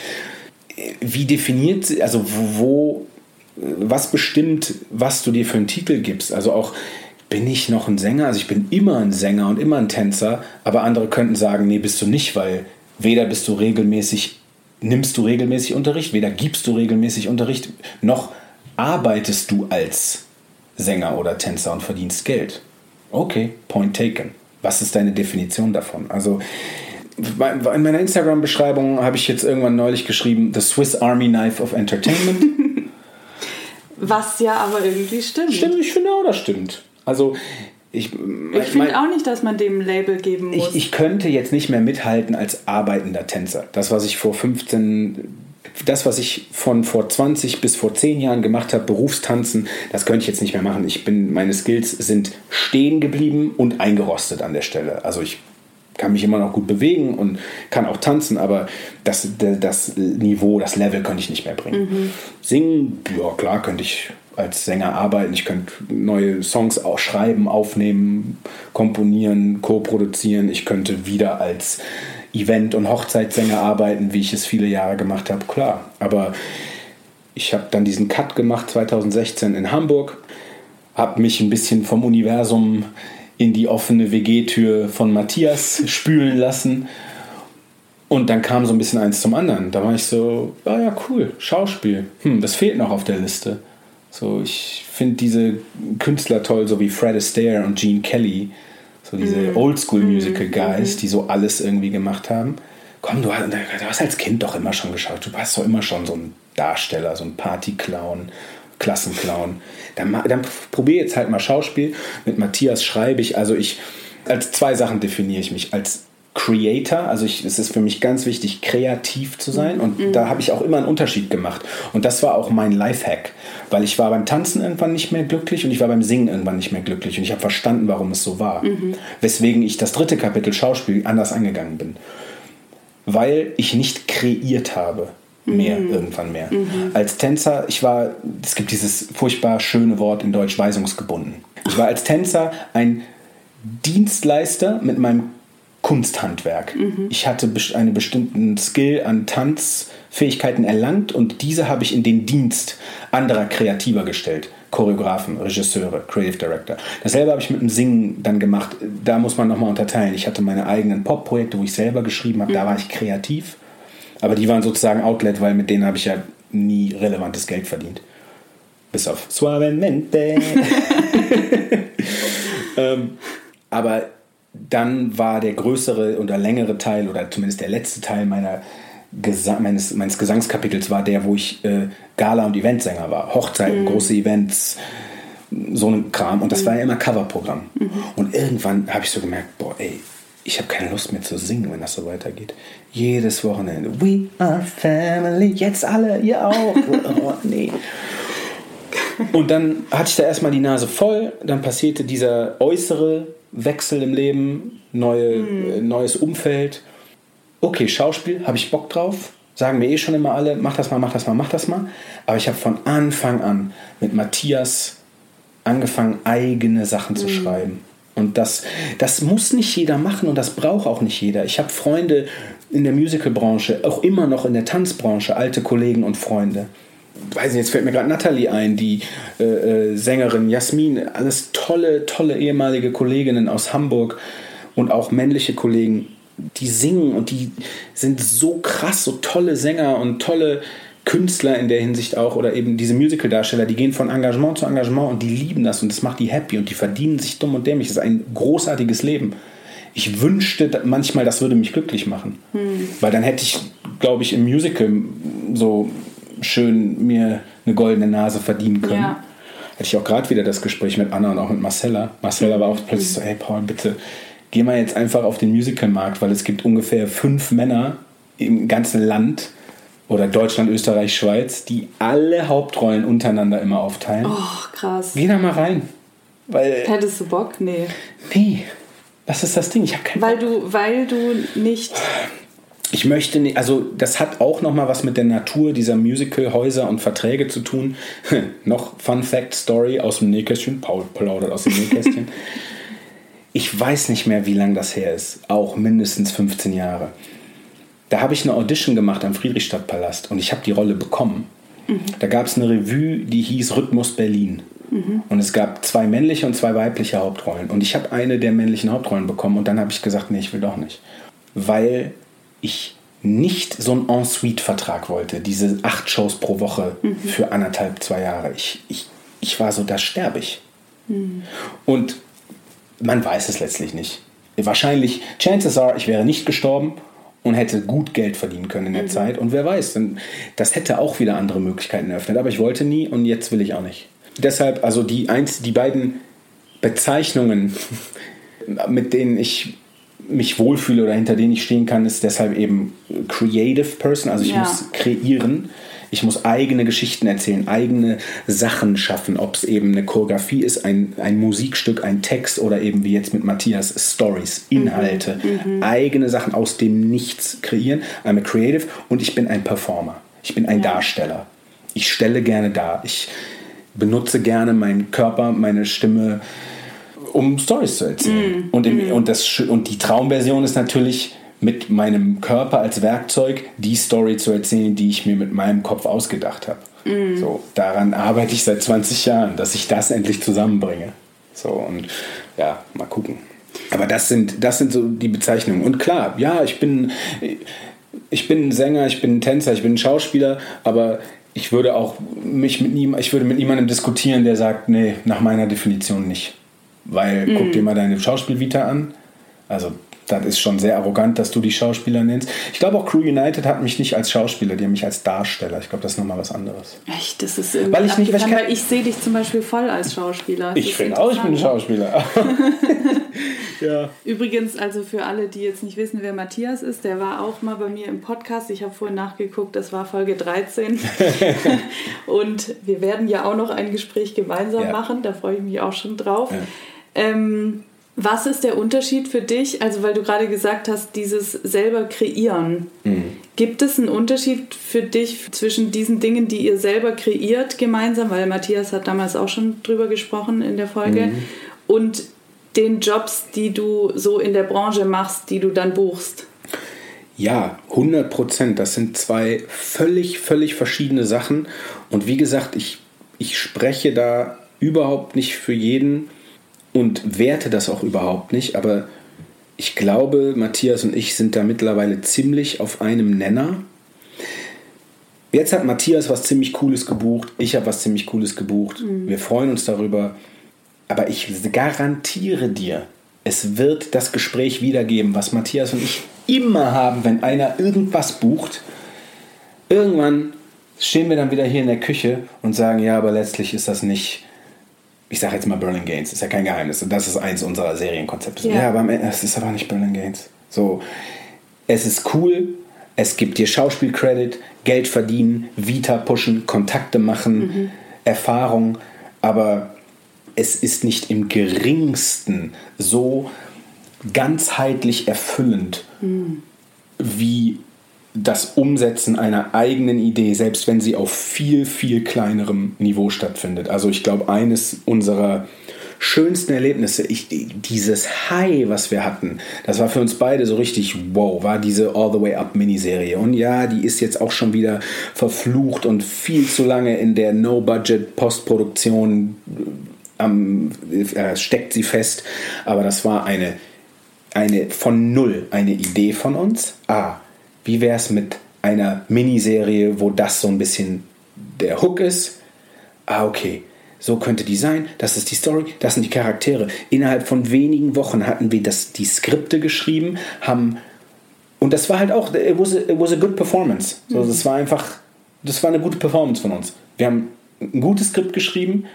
äh, wie definiert, also wo, was bestimmt, was du dir für einen Titel gibst? Also auch, bin ich noch ein Sänger? Also ich bin immer ein Sänger und immer ein Tänzer, aber andere könnten sagen, nee, bist du nicht, weil weder bist du regelmäßig, nimmst du regelmäßig Unterricht, weder gibst du regelmäßig Unterricht, noch arbeitest du als Sänger oder Tänzer und verdienst Geld. Okay, point taken. Was ist deine Definition davon? Also in meiner Instagram-Beschreibung habe ich jetzt irgendwann neulich geschrieben, The Swiss Army Knife of Entertainment. Was ja aber irgendwie stimmt. Stimmt, ich finde auch, das stimmt. Also ich, ich finde auch nicht, dass man dem Label geben muss. Ich, ich, könnte jetzt nicht mehr mithalten als arbeitender Tänzer. Das, was ich vor 15, das, was ich von vor 20 bis vor 10 Jahren gemacht habe, Berufstanzen, das könnte ich jetzt nicht mehr machen. Ich bin, meine Skills sind stehen geblieben und eingerostet an der Stelle. Also ich kann mich immer noch gut bewegen und kann auch tanzen, aber das, das Niveau, das Level könnte ich nicht mehr bringen. Mhm. Singen, ja klar, könnte ich als Sänger arbeiten. Ich könnte neue Songs auch schreiben, aufnehmen, komponieren, co-produzieren. Ich könnte wieder als Event- und Hochzeitssänger arbeiten, wie ich es viele Jahre gemacht habe, klar. Aber ich habe dann diesen Cut gemacht 2016 in Hamburg, habe mich ein bisschen vom Universum in die offene WG-Tür von Matthias spülen lassen. Und dann kam so ein bisschen eins zum anderen. Da war ich so, ah ja, cool, Schauspiel. Hm, das fehlt noch auf der Liste. So, ich finde diese Künstler toll, so wie Fred Astaire und Gene Kelly, so diese mm. Oldschool-Musical-Guys, mm. die so alles irgendwie gemacht haben. Komm, du hast, du hast als Kind doch immer schon geschaut. Du warst doch immer schon so ein Darsteller, so ein Party-Clown, Klassenclown. Dann, dann probiere jetzt halt mal Schauspiel. Mit Matthias schreibe ich, also ich, als zwei Sachen definiere ich mich. Als Creator, also ich, es ist für mich ganz wichtig, kreativ zu sein und mhm. da habe ich auch immer einen Unterschied gemacht und das war auch mein Lifehack, weil ich war beim Tanzen irgendwann nicht mehr glücklich und ich war beim Singen irgendwann nicht mehr glücklich und ich habe verstanden, warum es so war, mhm. weswegen ich das dritte Kapitel Schauspiel anders angegangen bin, weil ich nicht kreiert habe mehr mhm. irgendwann mehr. Mhm. Als Tänzer, ich war, es gibt dieses furchtbar schöne Wort in Deutsch, weisungsgebunden. Ich war als Tänzer ein Dienstleister mit meinem Kunsthandwerk. Mhm. Ich hatte einen bestimmten Skill an Tanzfähigkeiten erlangt und diese habe ich in den Dienst anderer Kreativer gestellt. Choreografen, Regisseure, Creative Director. Dasselbe habe ich mit dem Singen dann gemacht. Da muss man nochmal unterteilen. Ich hatte meine eigenen Pop-Projekte, wo ich selber geschrieben habe. Mhm. Da war ich kreativ. Aber die waren sozusagen Outlet, weil mit denen habe ich ja nie relevantes Geld verdient. Bis auf Suavemente. ähm, aber dann war der größere oder längere Teil oder zumindest der letzte Teil meiner Gesang, meines, meines Gesangskapitels war der, wo ich äh, Gala- und Eventsänger war. Hochzeiten, mhm. große Events, so ein Kram. Und das mhm. war ja immer Coverprogramm. Mhm. Und irgendwann habe ich so gemerkt, boah, ey, ich habe keine Lust mehr zu singen, wenn das so weitergeht. Jedes Wochenende. We are family. Jetzt alle, ihr auch. oh, nee. Und dann hatte ich da erstmal die Nase voll. Dann passierte dieser äußere Wechsel im Leben, neue, mhm. neues Umfeld. Okay, Schauspiel, habe ich Bock drauf. Sagen mir eh schon immer alle, mach das mal, mach das mal, mach das mal. Aber ich habe von Anfang an mit Matthias angefangen, eigene Sachen zu mhm. schreiben. Und das, das muss nicht jeder machen und das braucht auch nicht jeder. Ich habe Freunde in der Musicalbranche, auch immer noch in der Tanzbranche, alte Kollegen und Freunde. Weiß nicht, jetzt fällt mir gerade Natalie ein, die äh, äh, Sängerin, Jasmin, alles tolle, tolle ehemalige Kolleginnen aus Hamburg und auch männliche Kollegen, die singen und die sind so krass, so tolle Sänger und tolle Künstler in der Hinsicht auch oder eben diese Musical-Darsteller, die gehen von Engagement zu Engagement und die lieben das und das macht die happy und die verdienen sich dumm und dämlich. Das ist ein großartiges Leben. Ich wünschte manchmal, das würde mich glücklich machen. Hm. Weil dann hätte ich, glaube ich, im Musical so schön mir eine goldene Nase verdienen können. Ja. Hatte ich auch gerade wieder das Gespräch mit Anna und auch mit Marcella. Marcella war auch plötzlich so, hey Paul, bitte geh mal jetzt einfach auf den Musicalmarkt, weil es gibt ungefähr fünf Männer im ganzen Land, oder Deutschland, Österreich, Schweiz, die alle Hauptrollen untereinander immer aufteilen. Oh, krass. Geh da mal rein. Weil, Hättest du Bock? Nee. Nee. Was ist das Ding? Ich habe keinen weil Du, weil du nicht. Ich möchte nicht, also das hat auch nochmal was mit der Natur dieser Musical-Häuser und Verträge zu tun. noch Fun Fact Story aus dem Nähkästchen. Paul plaudert aus dem Nähkästchen. ich weiß nicht mehr, wie lange das her ist. Auch mindestens 15 Jahre. Da habe ich eine Audition gemacht am Friedrichstadtpalast und ich habe die Rolle bekommen. Mhm. Da gab es eine Revue, die hieß Rhythmus Berlin. Mhm. Und es gab zwei männliche und zwei weibliche Hauptrollen. Und ich habe eine der männlichen Hauptrollen bekommen und dann habe ich gesagt, nee, ich will doch nicht. Weil ich nicht so einen Ensuite-Vertrag wollte, diese acht Shows pro Woche mhm. für anderthalb, zwei Jahre. Ich, ich, ich war so, da sterbe ich. Mhm. Und man weiß es letztlich nicht. Wahrscheinlich, chances are, ich wäre nicht gestorben und hätte gut Geld verdienen können in der mhm. Zeit. Und wer weiß, das hätte auch wieder andere Möglichkeiten eröffnet. Aber ich wollte nie und jetzt will ich auch nicht. Deshalb, also die, eins, die beiden Bezeichnungen, mit denen ich mich wohlfühle oder hinter denen ich stehen kann, ist deshalb eben Creative Person. Also ich ja. muss kreieren ich muss eigene Geschichten erzählen, eigene Sachen schaffen, ob es eben eine Choreografie ist, ein, ein Musikstück, ein Text oder eben wie jetzt mit Matthias Stories, Inhalte, mhm. mhm. eigene Sachen aus dem Nichts kreieren. I'm a creative und ich bin ein Performer. Ich bin ein ja. Darsteller. Ich stelle gerne dar. Ich benutze gerne meinen Körper, meine Stimme, um Stories zu erzählen. Mm, und, im, mm. und, das, und die Traumversion ist natürlich, mit meinem Körper als Werkzeug die Story zu erzählen, die ich mir mit meinem Kopf ausgedacht habe. Mm. So, daran arbeite ich seit 20 Jahren, dass ich das endlich zusammenbringe. So, und ja, mal gucken. Aber das sind, das sind so die Bezeichnungen. Und klar, ja, ich bin, ich bin ein Sänger, ich bin ein Tänzer, ich bin ein Schauspieler, aber ich würde auch mich mit niemandem, ich würde mit niemandem diskutieren, der sagt, nee, nach meiner Definition nicht. Weil mm. guck dir mal deine Schauspielvita an. Also das ist schon sehr arrogant, dass du die Schauspieler nennst. Ich glaube auch Crew United hat mich nicht als Schauspieler, die haben mich als Darsteller. Ich glaube, das ist nochmal was anderes. Echt? Das ist irgendwie weil ich nicht, weil ich, weil ich sehe dich zum Beispiel voll als Schauspieler. ich finde auch, ich bin Schauspieler. ja. Übrigens, also für alle, die jetzt nicht wissen, wer Matthias ist, der war auch mal bei mir im Podcast. Ich habe vorhin nachgeguckt, das war Folge 13. Und wir werden ja auch noch ein Gespräch gemeinsam ja. machen. Da freue ich mich auch schon drauf. Ja. Ähm, was ist der Unterschied für dich? Also, weil du gerade gesagt hast, dieses selber kreieren. Mhm. Gibt es einen Unterschied für dich zwischen diesen Dingen, die ihr selber kreiert gemeinsam, weil Matthias hat damals auch schon drüber gesprochen in der Folge, mhm. und den Jobs, die du so in der Branche machst, die du dann buchst? Ja, 100 Prozent. Das sind zwei völlig, völlig verschiedene Sachen. Und wie gesagt, ich, ich spreche da überhaupt nicht für jeden und werte das auch überhaupt nicht, aber ich glaube, Matthias und ich sind da mittlerweile ziemlich auf einem Nenner. Jetzt hat Matthias was ziemlich Cooles gebucht, ich habe was ziemlich Cooles gebucht. Mhm. Wir freuen uns darüber. Aber ich garantiere dir, es wird das Gespräch wiedergeben, was Matthias und ich immer haben, wenn einer irgendwas bucht. Irgendwann stehen wir dann wieder hier in der Küche und sagen, ja, aber letztlich ist das nicht ich sage jetzt mal Berlin Gaines, ist ja kein Geheimnis. Und das ist eins unserer Serienkonzepte. Ja, ja aber es ist aber nicht Berlin Gaines. So, es ist cool, es gibt dir Schauspielcredit, Geld verdienen, Vita pushen, Kontakte machen, mhm. Erfahrung, aber es ist nicht im geringsten so ganzheitlich erfüllend mhm. wie das Umsetzen einer eigenen Idee, selbst wenn sie auf viel, viel kleinerem Niveau stattfindet. Also ich glaube, eines unserer schönsten Erlebnisse, ich, dieses High, was wir hatten, das war für uns beide so richtig wow, war diese All the Way Up Miniserie. Und ja, die ist jetzt auch schon wieder verflucht und viel zu lange in der No-Budget Postproduktion ähm, äh, steckt sie fest. Aber das war eine, eine von null, eine Idee von uns. Ah, wie wäre es mit einer Miniserie, wo das so ein bisschen der Hook ist? Ah, okay. So könnte die sein, das ist die Story, das sind die Charaktere. Innerhalb von wenigen Wochen hatten wir das, die Skripte geschrieben, haben und das war halt auch, it was a, it was a good performance. So, mhm. Das war einfach, das war eine gute Performance von uns. Wir haben ein gutes Skript geschrieben,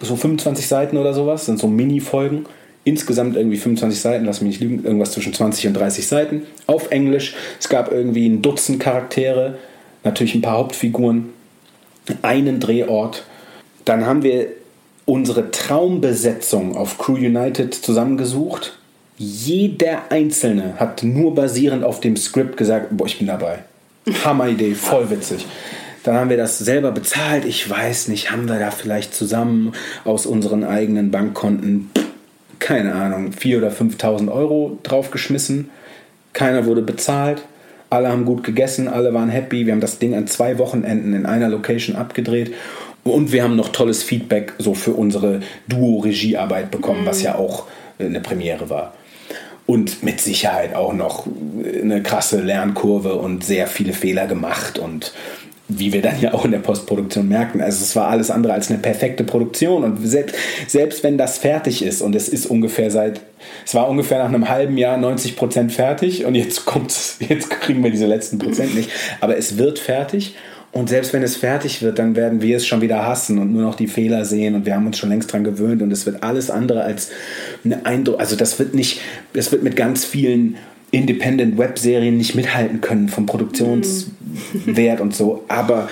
so 25 Seiten oder sowas, sind so Mini-Folgen insgesamt irgendwie 25 Seiten, lass mich nicht lügen, irgendwas zwischen 20 und 30 Seiten auf Englisch. Es gab irgendwie ein Dutzend Charaktere, natürlich ein paar Hauptfiguren, einen Drehort. Dann haben wir unsere Traumbesetzung auf Crew United zusammengesucht. Jeder Einzelne hat nur basierend auf dem Skript gesagt, boah, ich bin dabei. Hammer-Idee, voll witzig. Dann haben wir das selber bezahlt. Ich weiß nicht, haben wir da vielleicht zusammen aus unseren eigenen Bankkonten keine Ahnung, 4.000 oder 5.000 Euro draufgeschmissen. Keiner wurde bezahlt. Alle haben gut gegessen, alle waren happy. Wir haben das Ding an zwei Wochenenden in einer Location abgedreht. Und wir haben noch tolles Feedback so für unsere Duo-Regiearbeit bekommen, mhm. was ja auch eine Premiere war. Und mit Sicherheit auch noch eine krasse Lernkurve und sehr viele Fehler gemacht und wie wir dann ja auch in der Postproduktion merken. Also es war alles andere als eine perfekte Produktion. Und selbst, selbst wenn das fertig ist und es ist ungefähr seit, es war ungefähr nach einem halben Jahr 90 Prozent fertig und jetzt kommt's, jetzt kriegen wir diese letzten Prozent nicht, aber es wird fertig. Und selbst wenn es fertig wird, dann werden wir es schon wieder hassen und nur noch die Fehler sehen. Und wir haben uns schon längst dran gewöhnt. Und es wird alles andere als eine Eindruck, also das wird nicht, das wird mit ganz vielen Independent-Web-Serien nicht mithalten können vom Produktionswert und so. Aber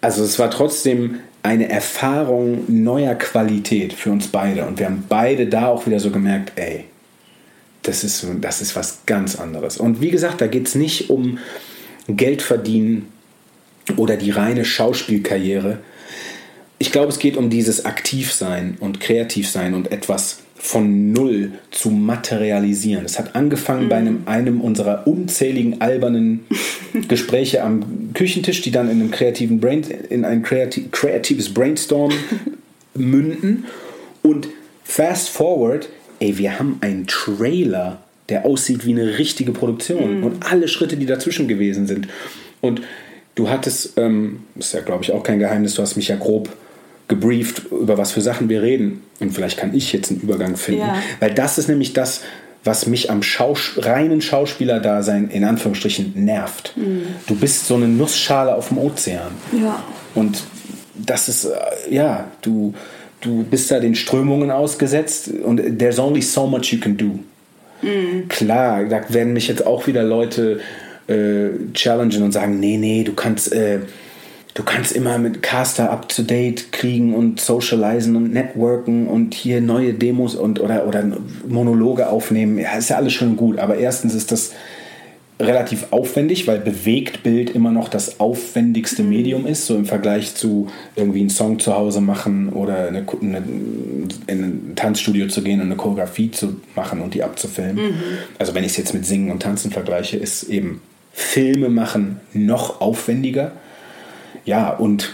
also es war trotzdem eine Erfahrung neuer Qualität für uns beide. Und wir haben beide da auch wieder so gemerkt, ey, das ist, das ist was ganz anderes. Und wie gesagt, da geht es nicht um Geld verdienen oder die reine Schauspielkarriere. Ich glaube, es geht um dieses Aktivsein und Kreativsein und etwas von null zu materialisieren. Es hat angefangen mhm. bei einem, einem unserer unzähligen albernen Gespräche am Küchentisch, die dann in einem kreativen Brain, in ein kreativ, kreatives Brainstorm münden. Und fast forward, ey, wir haben einen Trailer, der aussieht wie eine richtige Produktion mhm. und alle Schritte, die dazwischen gewesen sind. Und du hattest, ähm, ist ja glaube ich auch kein Geheimnis, du hast mich ja grob gebrieft, über was für Sachen wir reden. Und vielleicht kann ich jetzt einen Übergang finden. Ja. Weil das ist nämlich das, was mich am Schaus reinen Schauspielerdasein in Anführungsstrichen nervt. Mhm. Du bist so eine Nussschale auf dem Ozean. Ja. Und das ist, äh, ja, du, du bist da den Strömungen ausgesetzt und there's only so much you can do. Mhm. Klar, da werden mich jetzt auch wieder Leute äh, challengen und sagen, nee, nee, du kannst... Äh, du kannst immer mit Caster up to date kriegen und socialisen und networken und hier neue Demos und oder, oder Monologe aufnehmen. Ja, ist ja alles schon gut, aber erstens ist das relativ aufwendig, weil Bewegtbild immer noch das aufwendigste mhm. Medium ist, so im Vergleich zu irgendwie einen Song zu Hause machen oder eine, eine, in ein Tanzstudio zu gehen und eine Choreografie zu machen und die abzufilmen. Mhm. Also wenn ich es jetzt mit Singen und Tanzen vergleiche, ist eben Filme machen noch aufwendiger ja, und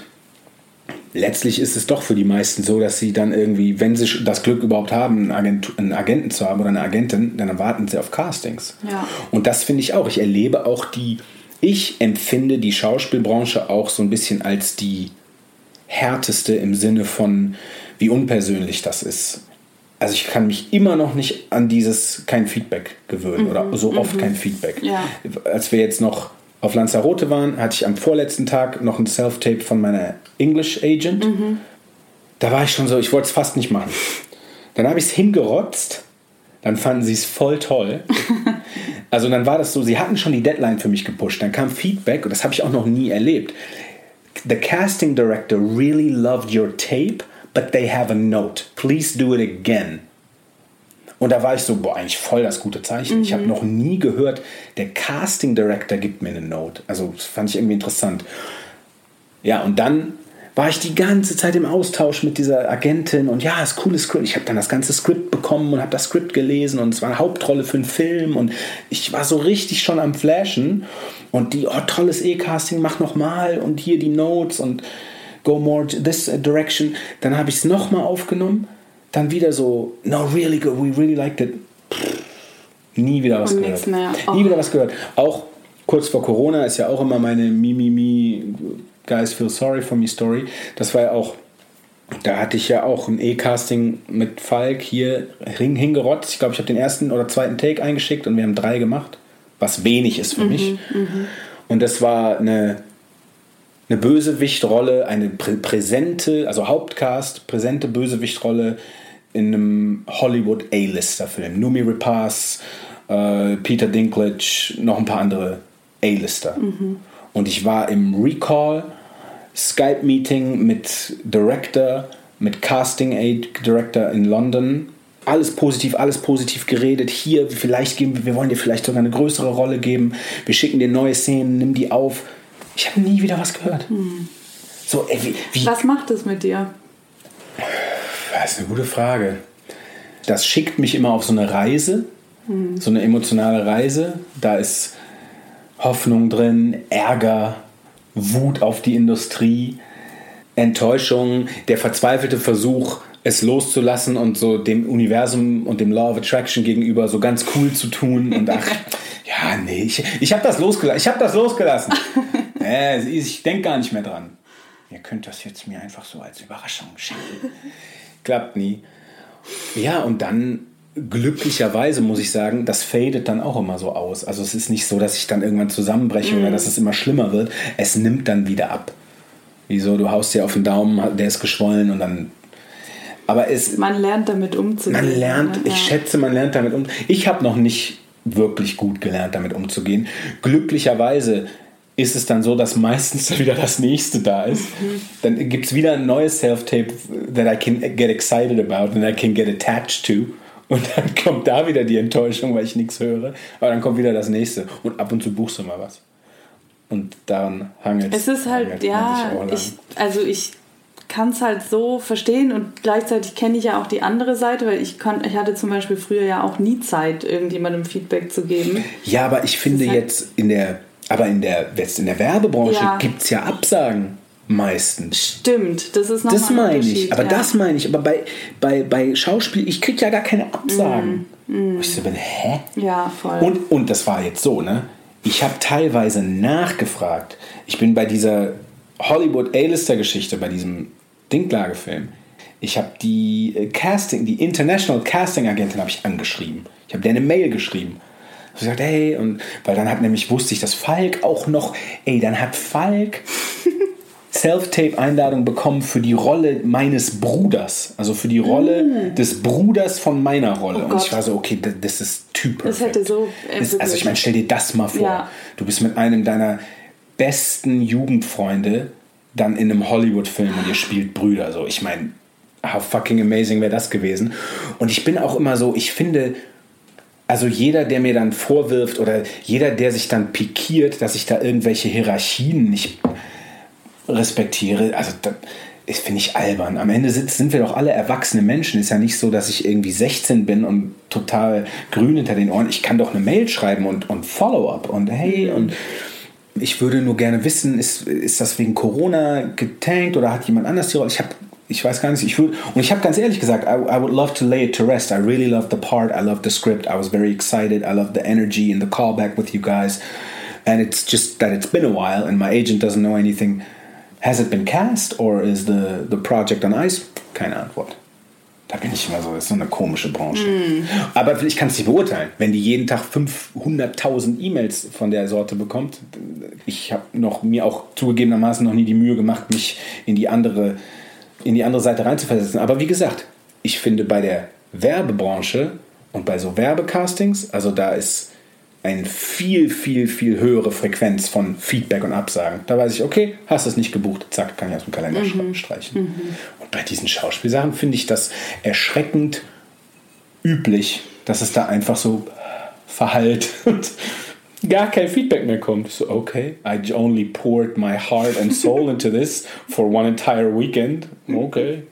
letztlich ist es doch für die meisten so, dass sie dann irgendwie, wenn sie das Glück überhaupt haben, einen, Agent, einen Agenten zu haben oder eine Agentin, dann erwarten sie auf Castings. Ja. Und das finde ich auch. Ich erlebe auch die, ich empfinde die Schauspielbranche auch so ein bisschen als die härteste im Sinne von, wie unpersönlich das ist. Also ich kann mich immer noch nicht an dieses kein Feedback gewöhnen mhm. oder so oft mhm. kein Feedback. Ja. Als wir jetzt noch auf Lanzarote waren, hatte ich am vorletzten Tag noch ein Self-Tape von meiner English Agent. Mhm. da war ich schon so, ich wollte es fast nicht machen. Dann habe ich es hingerotzt. Dann fanden sie es voll toll. also dann war das so, sie hatten schon die Deadline für mich gepusht. Dann kam Feedback und das habe ich auch noch nie erlebt. The casting director really loved your tape, but they have a note. Please do it again. Und da war ich so, boah, eigentlich voll das gute Zeichen. Mhm. Ich habe noch nie gehört, der Casting Director gibt mir eine Note. Also das fand ich irgendwie interessant. Ja, und dann war ich die ganze Zeit im Austausch mit dieser Agentin und ja, das coole Skript. Ich habe dann das ganze Skript bekommen und habe das Skript gelesen und es war eine Hauptrolle für einen Film und ich war so richtig schon am Flashen und die, oh, tolles E-Casting, mach nochmal und hier die Notes und go more this direction. Dann habe ich es nochmal aufgenommen, dann wieder so, no, really good, we really liked it. nie wieder was und gehört. Oh. Nie wieder was gehört. Auch kurz vor Corona ist ja auch immer meine Mimimi Guys Feel Sorry for Me Story. Das war ja auch, da hatte ich ja auch ein E-Casting mit Falk hier hingerotzt. Ich glaube, ich habe den ersten oder zweiten Take eingeschickt und wir haben drei gemacht, was wenig ist für mhm, mich. Mhm. Und das war eine, eine Bösewichtrolle, eine prä präsente, also Hauptcast, präsente Bösewichtrolle in einem Hollywood A-Lister-Film. Numi Repass, äh, Peter Dinklage, noch ein paar andere A-Lister. Mhm. Und ich war im Recall Skype-Meeting mit Director, mit Casting Aid Director in London. Alles positiv, alles positiv geredet. Hier, vielleicht geben wir, wir wollen dir vielleicht sogar eine größere Rolle geben. Wir schicken dir neue Szenen, nimm die auf. Ich habe nie wieder was gehört. Hm. So, ey, wie, wie, was macht es mit dir? Das ist eine gute Frage. Das schickt mich immer auf so eine Reise, hm. so eine emotionale Reise. Da ist Hoffnung drin, Ärger, Wut auf die Industrie, Enttäuschung, der verzweifelte Versuch, es loszulassen und so dem Universum und dem Law of Attraction gegenüber so ganz cool zu tun und ach, ja, nee, ich, ich habe das losgelassen. Ich habe das losgelassen. äh, ich denke gar nicht mehr dran. Ihr könnt das jetzt mir einfach so als Überraschung schenken. Klappt nie. Ja, und dann glücklicherweise muss ich sagen, das fadet dann auch immer so aus. Also es ist nicht so, dass ich dann irgendwann zusammenbreche mm. oder mhm. dass es immer schlimmer wird. Es nimmt dann wieder ab. Wieso? Du haust dir auf den Daumen, der ist geschwollen und dann. Aber es. Man lernt damit umzugehen. Man lernt, ne? ich schätze, man lernt damit um. Ich habe noch nicht wirklich gut gelernt, damit umzugehen. Glücklicherweise ist es dann so, dass meistens wieder das nächste da ist. Dann gibt es wieder ein neues Self-Tape that I can get excited about and I can get attached to. Und dann kommt da wieder die Enttäuschung, weil ich nichts höre. Aber dann kommt wieder das nächste. Und ab und zu buchst du mal was. Und daran hangelt es. ist halt, ja, ich, also ich kann es halt so verstehen und gleichzeitig kenne ich ja auch die andere Seite, weil ich, kon, ich hatte zum Beispiel früher ja auch nie Zeit, irgendjemandem Feedback zu geben. Ja, aber ich finde halt jetzt in der, aber in der, jetzt in der Werbebranche ja. gibt es ja Absagen meistens. Stimmt, das ist noch Das meine ich, aber ja. das meine ich. Aber bei, bei, bei Schauspiel, ich kriege ja gar keine Absagen. Mm, mm. Ich so bin, hä? Ja, voll. Und, und das war jetzt so, ne? Ich habe teilweise nachgefragt. Ich bin bei dieser Hollywood A-Lister-Geschichte, bei diesem Dinklage-Film. Ich habe die äh, Casting, die International Casting Agentin habe ich angeschrieben. Ich habe der eine Mail geschrieben. Ich gesagt, hey, und weil dann hat nämlich wusste ich, dass Falk auch noch, ey, dann hat Falk Self-Tape-Einladung bekommen für die Rolle meines Bruders. Also für die Rolle mm. des Bruders von meiner Rolle. Oh und ich war so, okay, das ist typisch. Das hätte so. Das, also ich meine, stell dir das mal vor. Ja. Du bist mit einem deiner besten Jugendfreunde dann in einem Hollywood-Film und ihr spielt Brüder. So, ich meine, how fucking amazing wäre das gewesen. Und ich bin auch immer so, ich finde, also jeder, der mir dann vorwirft oder jeder, der sich dann pikiert, dass ich da irgendwelche Hierarchien nicht respektiere. Also das finde ich albern. Am Ende sind, sind wir doch alle erwachsene Menschen. Ist ja nicht so, dass ich irgendwie 16 bin und total grün hinter den Ohren. Ich kann doch eine Mail schreiben und, und Follow-up und hey und ich würde nur gerne wissen, ist, ist das wegen Corona getankt oder hat jemand anders die Rolle? Ich habe ich weiß gar nicht, ich würde, und ich habe ganz ehrlich gesagt, I, I would love to lay it to rest. I really loved the part, I loved the script, I was very excited, I loved the energy and the callback with you guys. And it's just that it's been a while and my agent doesn't know anything. Has it been cast or is the, the project on ice? Keine Antwort. Da bin ich immer so, das ist so eine komische Branche. Mm. Aber ich kann es nicht beurteilen. Wenn die jeden Tag 500.000 E-Mails von der Sorte bekommt, ich habe noch mir auch zugegebenermaßen noch nie die Mühe gemacht, mich in die andere in die andere Seite reinzuversetzen. Aber wie gesagt, ich finde bei der Werbebranche und bei so Werbecastings, also da ist eine viel, viel, viel höhere Frequenz von Feedback und Absagen. Da weiß ich, okay, hast es nicht gebucht, zack, kann ich aus dem Kalender mhm. streichen. Mhm. Und bei diesen Schauspielsachen finde ich das erschreckend üblich, dass es da einfach so verhallt und gar kein Feedback mehr kommt. So, okay, I only poured my heart and soul into this for one entire weekend. Okay.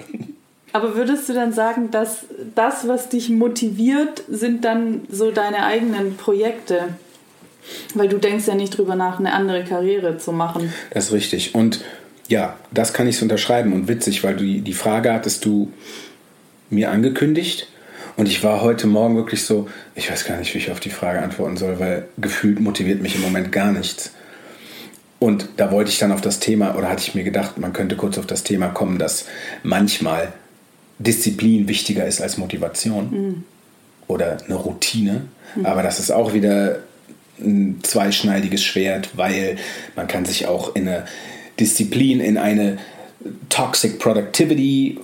Aber würdest du dann sagen, dass das, was dich motiviert, sind dann so deine eigenen Projekte? Weil du denkst ja nicht drüber nach, eine andere Karriere zu machen. Das ist richtig. Und ja, das kann ich so unterschreiben. Und witzig, weil du die Frage hattest du mir angekündigt. Und ich war heute Morgen wirklich so, ich weiß gar nicht, wie ich auf die Frage antworten soll, weil gefühlt motiviert mich im Moment gar nichts. Und da wollte ich dann auf das Thema, oder hatte ich mir gedacht, man könnte kurz auf das Thema kommen, dass manchmal Disziplin wichtiger ist als Motivation mhm. oder eine Routine. Mhm. Aber das ist auch wieder ein zweischneidiges Schwert, weil man kann sich auch in eine Disziplin, in eine Toxic Productivity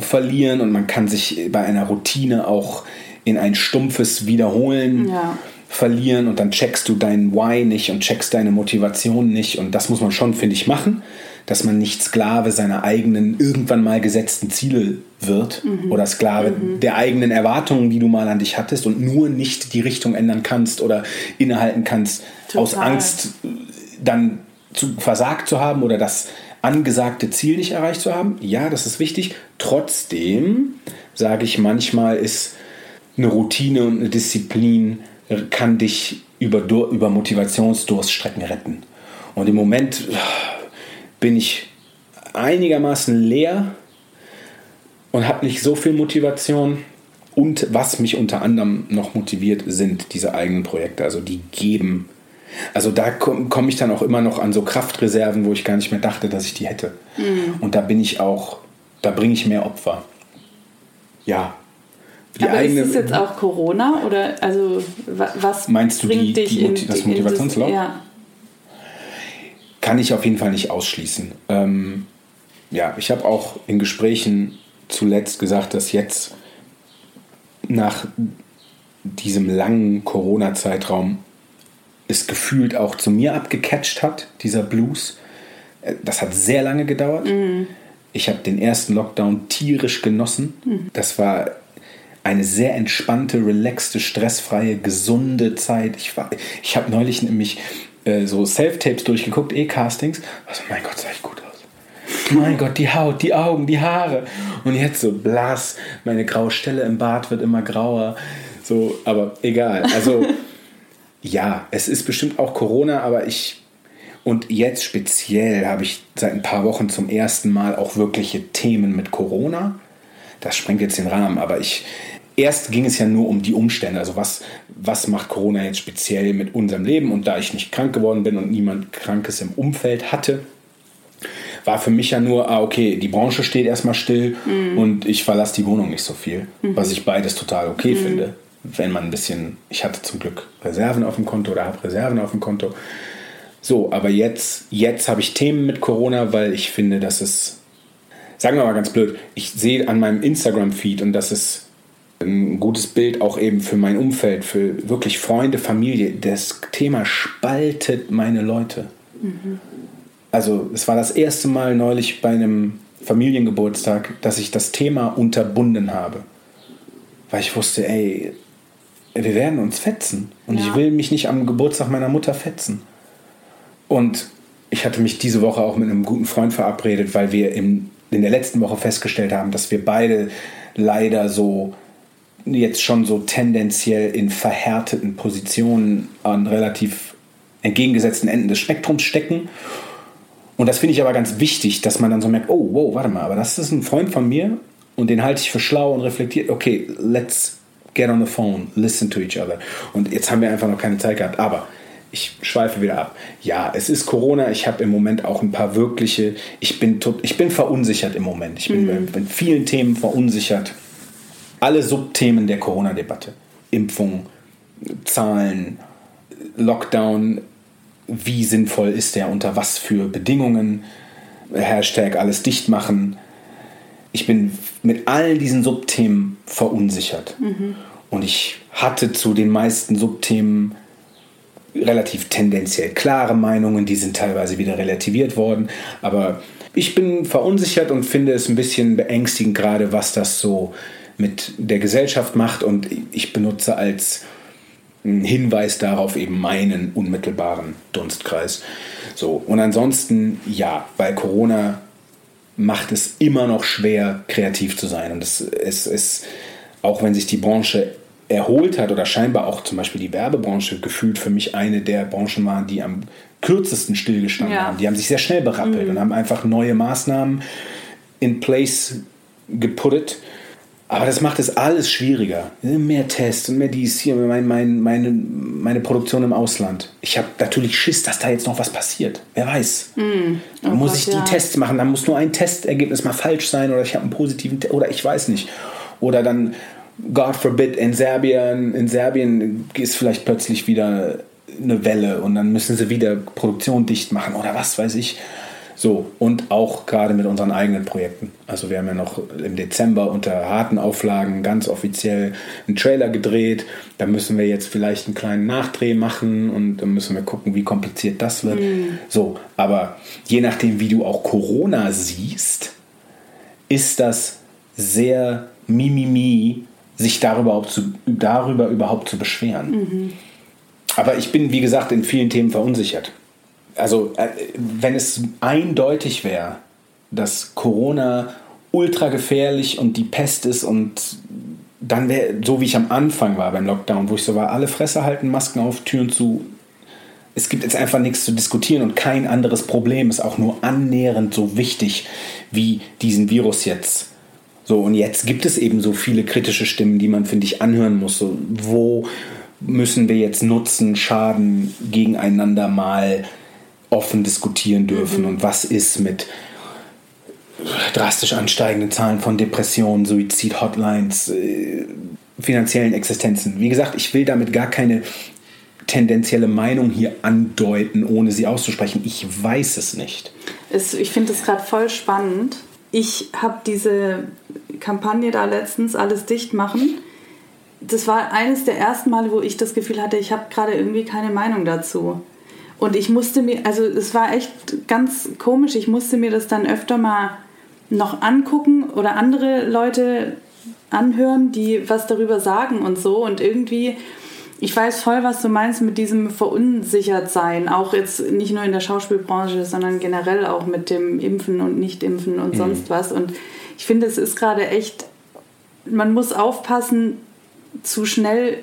verlieren und man kann sich bei einer Routine auch in ein stumpfes Wiederholen ja. verlieren und dann checkst du dein Why nicht und checkst deine Motivation nicht und das muss man schon, finde ich, machen dass man nicht Sklave seiner eigenen irgendwann mal gesetzten Ziele wird mhm. oder Sklave mhm. der eigenen Erwartungen, die du mal an dich hattest und nur nicht die Richtung ändern kannst oder innehalten kannst Total. aus Angst dann zu versagt zu haben oder das angesagte Ziel nicht erreicht zu haben. Ja, das ist wichtig. Trotzdem sage ich manchmal ist eine Routine und eine Disziplin kann dich über, über Motivationsdurststrecken retten. Und im Moment bin ich einigermaßen leer und habe nicht so viel Motivation. Und was mich unter anderem noch motiviert, sind diese eigenen Projekte. Also die geben. Also da komme komm ich dann auch immer noch an so Kraftreserven, wo ich gar nicht mehr dachte, dass ich die hätte. Mhm. Und da bin ich auch, da bringe ich mehr Opfer. Ja. Die Aber eigene, ist es jetzt auch Corona oder also was meinst du die, dich die, in, das Motivationsloch? Ja kann ich auf jeden Fall nicht ausschließen. Ähm, ja, ich habe auch in Gesprächen zuletzt gesagt, dass jetzt nach diesem langen Corona-Zeitraum es gefühlt auch zu mir abgecatcht hat, dieser Blues. Äh, das hat sehr lange gedauert. Mhm. Ich habe den ersten Lockdown tierisch genossen. Mhm. Das war eine sehr entspannte, relaxte, stressfreie, gesunde Zeit. Ich, ich habe neulich nämlich äh, so Self-Tapes durchgeguckt, E-Castings. Also, mein Gott, sah ich gut aus. Mein Gott, die Haut, die Augen, die Haare. Und jetzt so blass, meine graue Stelle im Bart wird immer grauer. So, aber egal. Also, ja, es ist bestimmt auch Corona, aber ich. Und jetzt speziell habe ich seit ein paar Wochen zum ersten Mal auch wirkliche Themen mit Corona. Das sprengt jetzt den Rahmen, aber ich, erst ging es ja nur um die Umstände, also was, was macht Corona jetzt speziell mit unserem Leben und da ich nicht krank geworden bin und niemand Krankes im Umfeld hatte, war für mich ja nur, ah, okay, die Branche steht erstmal still mhm. und ich verlasse die Wohnung nicht so viel, mhm. was ich beides total okay mhm. finde. Wenn man ein bisschen, ich hatte zum Glück Reserven auf dem Konto oder habe Reserven auf dem Konto. So, aber jetzt, jetzt habe ich Themen mit Corona, weil ich finde, dass es, sagen wir mal ganz blöd, ich sehe an meinem Instagram-Feed und das ist ein gutes Bild auch eben für mein Umfeld, für wirklich Freunde, Familie. Das Thema spaltet meine Leute. Mhm. Also es war das erste Mal neulich bei einem Familiengeburtstag, dass ich das Thema unterbunden habe. Weil ich wusste, ey, wir werden uns fetzen. Und ja. ich will mich nicht am Geburtstag meiner Mutter fetzen. Und ich hatte mich diese Woche auch mit einem guten Freund verabredet, weil wir im, in der letzten Woche festgestellt haben, dass wir beide leider so jetzt schon so tendenziell in verhärteten Positionen an relativ entgegengesetzten Enden des Spektrums stecken. Und das finde ich aber ganz wichtig, dass man dann so merkt, oh, wow, warte mal, aber das ist ein Freund von mir und den halte ich für schlau und reflektiert. Okay, let's get on the phone, listen to each other. Und jetzt haben wir einfach noch keine Zeit gehabt, aber ich schweife wieder ab. Ja, es ist Corona. Ich habe im Moment auch ein paar wirkliche. Ich bin, tot, ich bin verunsichert im Moment. Ich bin mhm. bei, bei vielen Themen verunsichert alle Subthemen der Corona-Debatte. Impfung, Zahlen, Lockdown, wie sinnvoll ist der, unter was für Bedingungen, Hashtag alles dicht machen. Ich bin mit all diesen Subthemen verunsichert. Mhm. Und ich hatte zu den meisten Subthemen relativ tendenziell klare Meinungen, die sind teilweise wieder relativiert worden. Aber ich bin verunsichert und finde es ein bisschen beängstigend gerade, was das so mit der Gesellschaft macht. Und ich benutze als Hinweis darauf eben meinen unmittelbaren Dunstkreis. So, und ansonsten ja, weil Corona macht es immer noch schwer, kreativ zu sein. Und es ist, auch wenn sich die Branche erholt hat oder scheinbar auch zum Beispiel die Werbebranche gefühlt für mich eine der Branchen waren, die am kürzesten stillgestanden ja. haben. Die haben sich sehr schnell berappelt mhm. und haben einfach neue Maßnahmen in place geputtet. Aber das macht es alles schwieriger. Mehr Tests und mehr dies hier, mein, mein, meine, meine Produktion im Ausland. Ich habe natürlich Schiss, dass da jetzt noch was passiert. Wer weiß. Mm. Oh dann muss Gott, ich die ja. Tests machen. Dann muss nur ein Testergebnis mal falsch sein oder ich habe einen positiven Test oder ich weiß nicht. Oder dann God forbid, in Serbien, in Serbien ist vielleicht plötzlich wieder eine Welle und dann müssen sie wieder Produktion dicht machen oder was weiß ich. So, und auch gerade mit unseren eigenen Projekten. Also wir haben ja noch im Dezember unter harten Auflagen ganz offiziell einen Trailer gedreht. Da müssen wir jetzt vielleicht einen kleinen Nachdreh machen und dann müssen wir gucken, wie kompliziert das wird. Mhm. So, aber je nachdem, wie du auch Corona siehst, ist das sehr mimimi sich darüber, zu, darüber überhaupt zu beschweren. Mhm. Aber ich bin, wie gesagt, in vielen Themen verunsichert. Also, äh, wenn es eindeutig wäre, dass Corona ultra gefährlich und die Pest ist und dann wäre, so wie ich am Anfang war beim Lockdown, wo ich so war, alle Fresse halten, Masken auf, Türen zu. Es gibt jetzt einfach nichts zu diskutieren und kein anderes Problem ist auch nur annähernd so wichtig wie diesen Virus jetzt so, und jetzt gibt es eben so viele kritische Stimmen, die man, finde ich, anhören muss. So, wo müssen wir jetzt Nutzen, Schaden gegeneinander mal offen diskutieren dürfen mhm. und was ist mit drastisch ansteigenden Zahlen von Depressionen, Suizid, Hotlines, äh, finanziellen Existenzen. Wie gesagt, ich will damit gar keine tendenzielle Meinung hier andeuten, ohne sie auszusprechen. Ich weiß es nicht. Es, ich finde es gerade voll spannend, ich habe diese Kampagne da letztens alles dicht machen. Das war eines der ersten Male, wo ich das Gefühl hatte, ich habe gerade irgendwie keine Meinung dazu. Und ich musste mir, also es war echt ganz komisch, ich musste mir das dann öfter mal noch angucken oder andere Leute anhören, die was darüber sagen und so. Und irgendwie ich weiß voll, was du meinst mit diesem Verunsichertsein. Auch jetzt nicht nur in der Schauspielbranche, sondern generell auch mit dem Impfen und Nicht-Impfen und mhm. sonst was. Und ich finde, es ist gerade echt, man muss aufpassen, zu schnell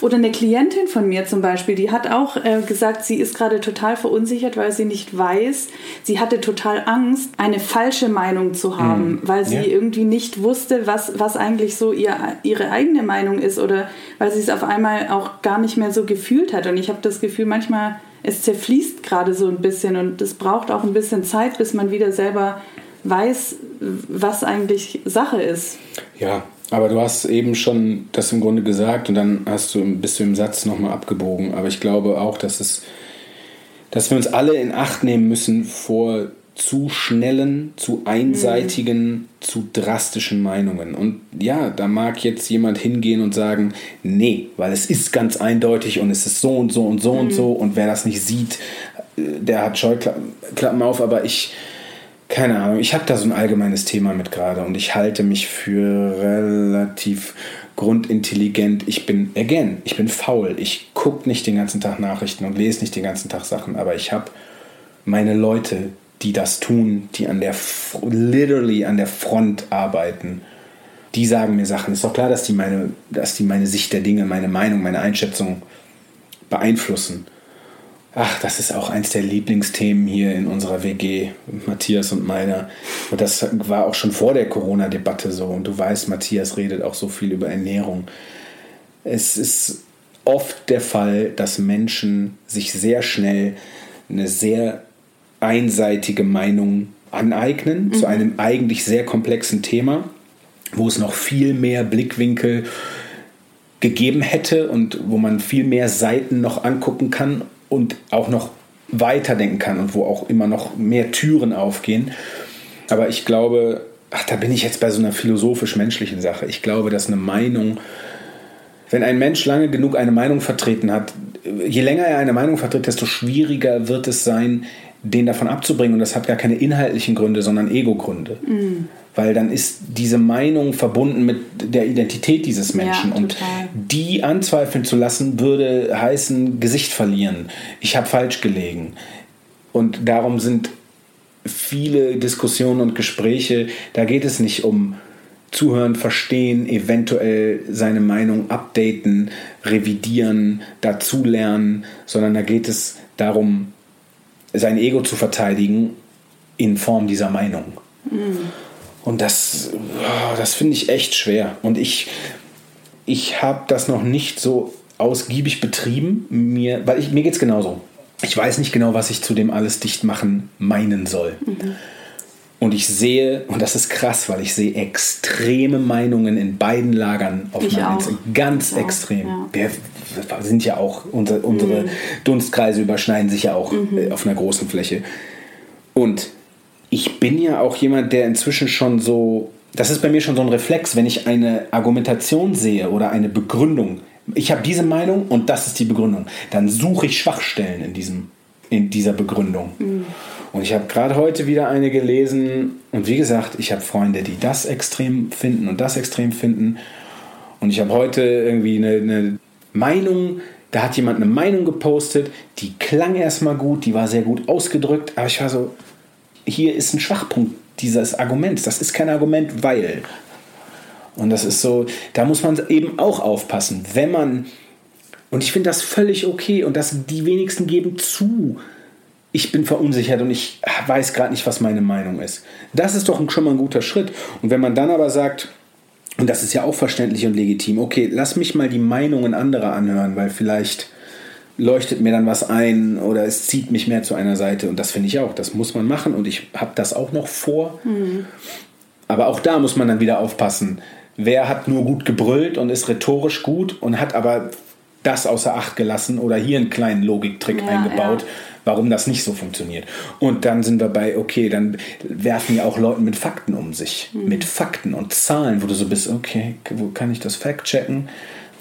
oder eine Klientin von mir zum Beispiel, die hat auch äh, gesagt, sie ist gerade total verunsichert, weil sie nicht weiß. Sie hatte total Angst, eine falsche Meinung zu haben, mhm. weil sie ja. irgendwie nicht wusste, was, was eigentlich so ihr, ihre eigene Meinung ist oder weil sie es auf einmal auch gar nicht mehr so gefühlt hat. Und ich habe das Gefühl, manchmal es zerfließt gerade so ein bisschen und es braucht auch ein bisschen Zeit, bis man wieder selber weiß, was eigentlich Sache ist. Ja, aber du hast eben schon das im Grunde gesagt und dann hast du, bist du im Satz nochmal abgebogen. Aber ich glaube auch, dass, es, dass wir uns alle in Acht nehmen müssen vor zu schnellen, zu einseitigen, mhm. zu drastischen Meinungen. Und ja, da mag jetzt jemand hingehen und sagen, nee, weil es ist ganz eindeutig und es ist so und so und so mhm. und so und wer das nicht sieht, äh, der hat Scheuklappen auf, aber ich keine Ahnung, ich habe da so ein allgemeines Thema mit gerade und ich halte mich für relativ grundintelligent. Ich bin, again, ich bin faul. Ich gucke nicht den ganzen Tag Nachrichten und lese nicht den ganzen Tag Sachen, aber ich habe meine Leute, die das tun, die an der, literally an der Front arbeiten, die sagen mir Sachen. Ist doch klar, dass die meine, dass die meine Sicht der Dinge, meine Meinung, meine Einschätzung beeinflussen. Ach, das ist auch eins der Lieblingsthemen hier in unserer WG, Matthias und meiner. Und das war auch schon vor der Corona-Debatte so. Und du weißt, Matthias redet auch so viel über Ernährung. Es ist oft der Fall, dass Menschen sich sehr schnell eine sehr einseitige Meinung aneignen mhm. zu einem eigentlich sehr komplexen Thema, wo es noch viel mehr Blickwinkel gegeben hätte und wo man viel mehr Seiten noch angucken kann und auch noch weiterdenken kann und wo auch immer noch mehr Türen aufgehen. Aber ich glaube, ach, da bin ich jetzt bei so einer philosophisch-menschlichen Sache. Ich glaube, dass eine Meinung, wenn ein Mensch lange genug eine Meinung vertreten hat, je länger er eine Meinung vertritt, desto schwieriger wird es sein, den davon abzubringen. Und das hat gar keine inhaltlichen Gründe, sondern Ego-Gründe. Mm. Weil dann ist diese Meinung verbunden mit der Identität dieses Menschen. Ja, und die anzweifeln zu lassen, würde heißen, Gesicht verlieren. Ich habe falsch gelegen. Und darum sind viele Diskussionen und Gespräche, da geht es nicht um zuhören, verstehen, eventuell seine Meinung updaten, revidieren, dazulernen, sondern da geht es darum, sein Ego zu verteidigen in Form dieser Meinung. Mhm. Und das, das finde ich echt schwer. Und ich, ich habe das noch nicht so ausgiebig betrieben, mir, weil ich, mir geht es genauso. Ich weiß nicht genau, was ich zu dem alles dicht machen meinen soll. Mhm. Und ich sehe, und das ist krass, weil ich sehe extreme Meinungen in beiden Lagern auf meinem Instagram. Ganz ich extrem. ja. Wir sind ja auch, unsere, unsere mhm. Dunstkreise überschneiden sich ja auch mhm. Äh, auf einer großen Fläche. Und ich bin ja auch jemand, der inzwischen schon so, das ist bei mir schon so ein Reflex, wenn ich eine Argumentation sehe oder eine Begründung. Ich habe diese Meinung und das ist die Begründung. Dann suche ich Schwachstellen in, diesem, in dieser Begründung. Mhm. Und ich habe gerade heute wieder eine gelesen und wie gesagt, ich habe Freunde, die das extrem finden und das extrem finden. Und ich habe heute irgendwie eine, eine Meinung, da hat jemand eine Meinung gepostet, die klang erstmal gut, die war sehr gut ausgedrückt, aber ich war so, hier ist ein Schwachpunkt dieses Arguments. Das ist kein Argument, weil. Und das ist so, da muss man eben auch aufpassen, wenn man, und ich finde das völlig okay und das die wenigsten geben zu, ich bin verunsichert und ich weiß gerade nicht, was meine Meinung ist. Das ist doch schon mal ein guter Schritt. Und wenn man dann aber sagt, und das ist ja auch verständlich und legitim, okay, lass mich mal die Meinungen anderer anhören, weil vielleicht leuchtet mir dann was ein oder es zieht mich mehr zu einer Seite. Und das finde ich auch, das muss man machen und ich habe das auch noch vor. Mhm. Aber auch da muss man dann wieder aufpassen. Wer hat nur gut gebrüllt und ist rhetorisch gut und hat aber das außer Acht gelassen oder hier einen kleinen Logiktrick ja, eingebaut, ja warum das nicht so funktioniert. Und dann sind wir bei, okay, dann werfen ja auch Leute mit Fakten um sich. Mhm. Mit Fakten und Zahlen, wo du so bist, okay, wo kann ich das Fact checken?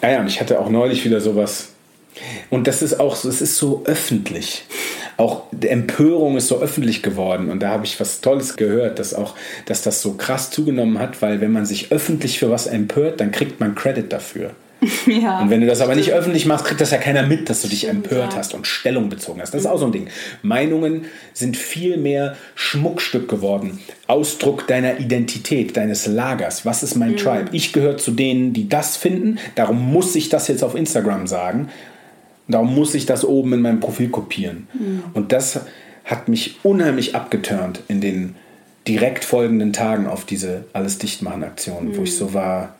Ah ja, und ich hatte auch neulich wieder sowas. Und das ist auch so, es ist so öffentlich. Auch die Empörung ist so öffentlich geworden. Und da habe ich was Tolles gehört, dass auch, dass das so krass zugenommen hat, weil wenn man sich öffentlich für was empört, dann kriegt man Credit dafür. Ja, und wenn du das aber nicht öffentlich machst, kriegt das ja keiner mit, dass du dich empört ja. hast und Stellung bezogen hast. Das ist auch so ein Ding. Meinungen sind viel mehr Schmuckstück geworden. Ausdruck deiner Identität, deines Lagers. Was ist mein mhm. Tribe? Ich gehöre zu denen, die das finden. Darum muss ich das jetzt auf Instagram sagen. Darum muss ich das oben in meinem Profil kopieren. Mhm. Und das hat mich unheimlich abgeturnt in den direkt folgenden Tagen auf diese alles dichtmachen Aktionen, mhm. wo ich so war,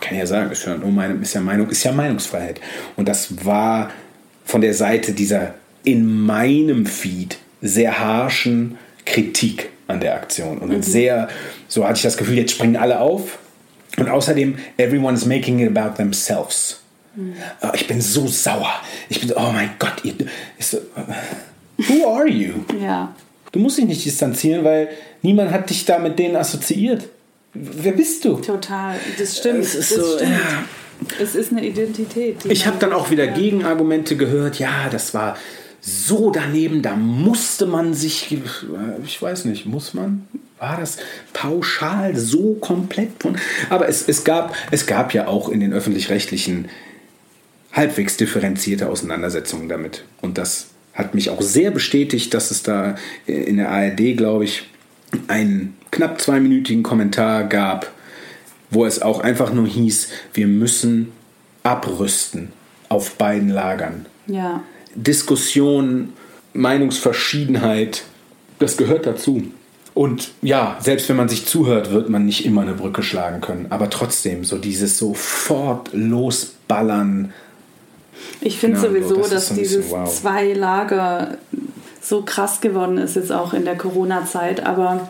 kann ja sagen, ist ja nur meine, ist ja Meinung, ist ja Meinungsfreiheit. Und das war von der Seite dieser in meinem Feed sehr harschen Kritik an der Aktion. Und mhm. sehr, so hatte ich das Gefühl, jetzt springen alle auf. Und außerdem, everyone is making it about themselves. Mhm. Ich bin so sauer. Ich bin so, oh mein Gott, ihr, so, who are you? Ja. Du musst dich nicht distanzieren, weil niemand hat dich da mit denen assoziiert. Wer bist du? Total, das stimmt. Es ist, das so, stimmt. Ja. es ist eine Identität. Ich habe dann auch wieder ja. Gegenargumente gehört. Ja, das war so daneben, da musste man sich, ich weiß nicht, muss man? War das pauschal so komplett? Aber es, es, gab, es gab ja auch in den öffentlich-rechtlichen halbwegs differenzierte Auseinandersetzungen damit. Und das hat mich auch sehr bestätigt, dass es da in der ARD, glaube ich, einen knapp zweiminütigen Kommentar gab, wo es auch einfach nur hieß, wir müssen abrüsten auf beiden Lagern. Ja. Diskussion, Meinungsverschiedenheit, das gehört dazu. Und ja, selbst wenn man sich zuhört, wird man nicht immer eine Brücke schlagen können. Aber trotzdem, so dieses sofort losballern. Ich finde genau, sowieso, das dass dieses wow. zwei Lager so krass geworden ist jetzt auch in der Corona-Zeit. Aber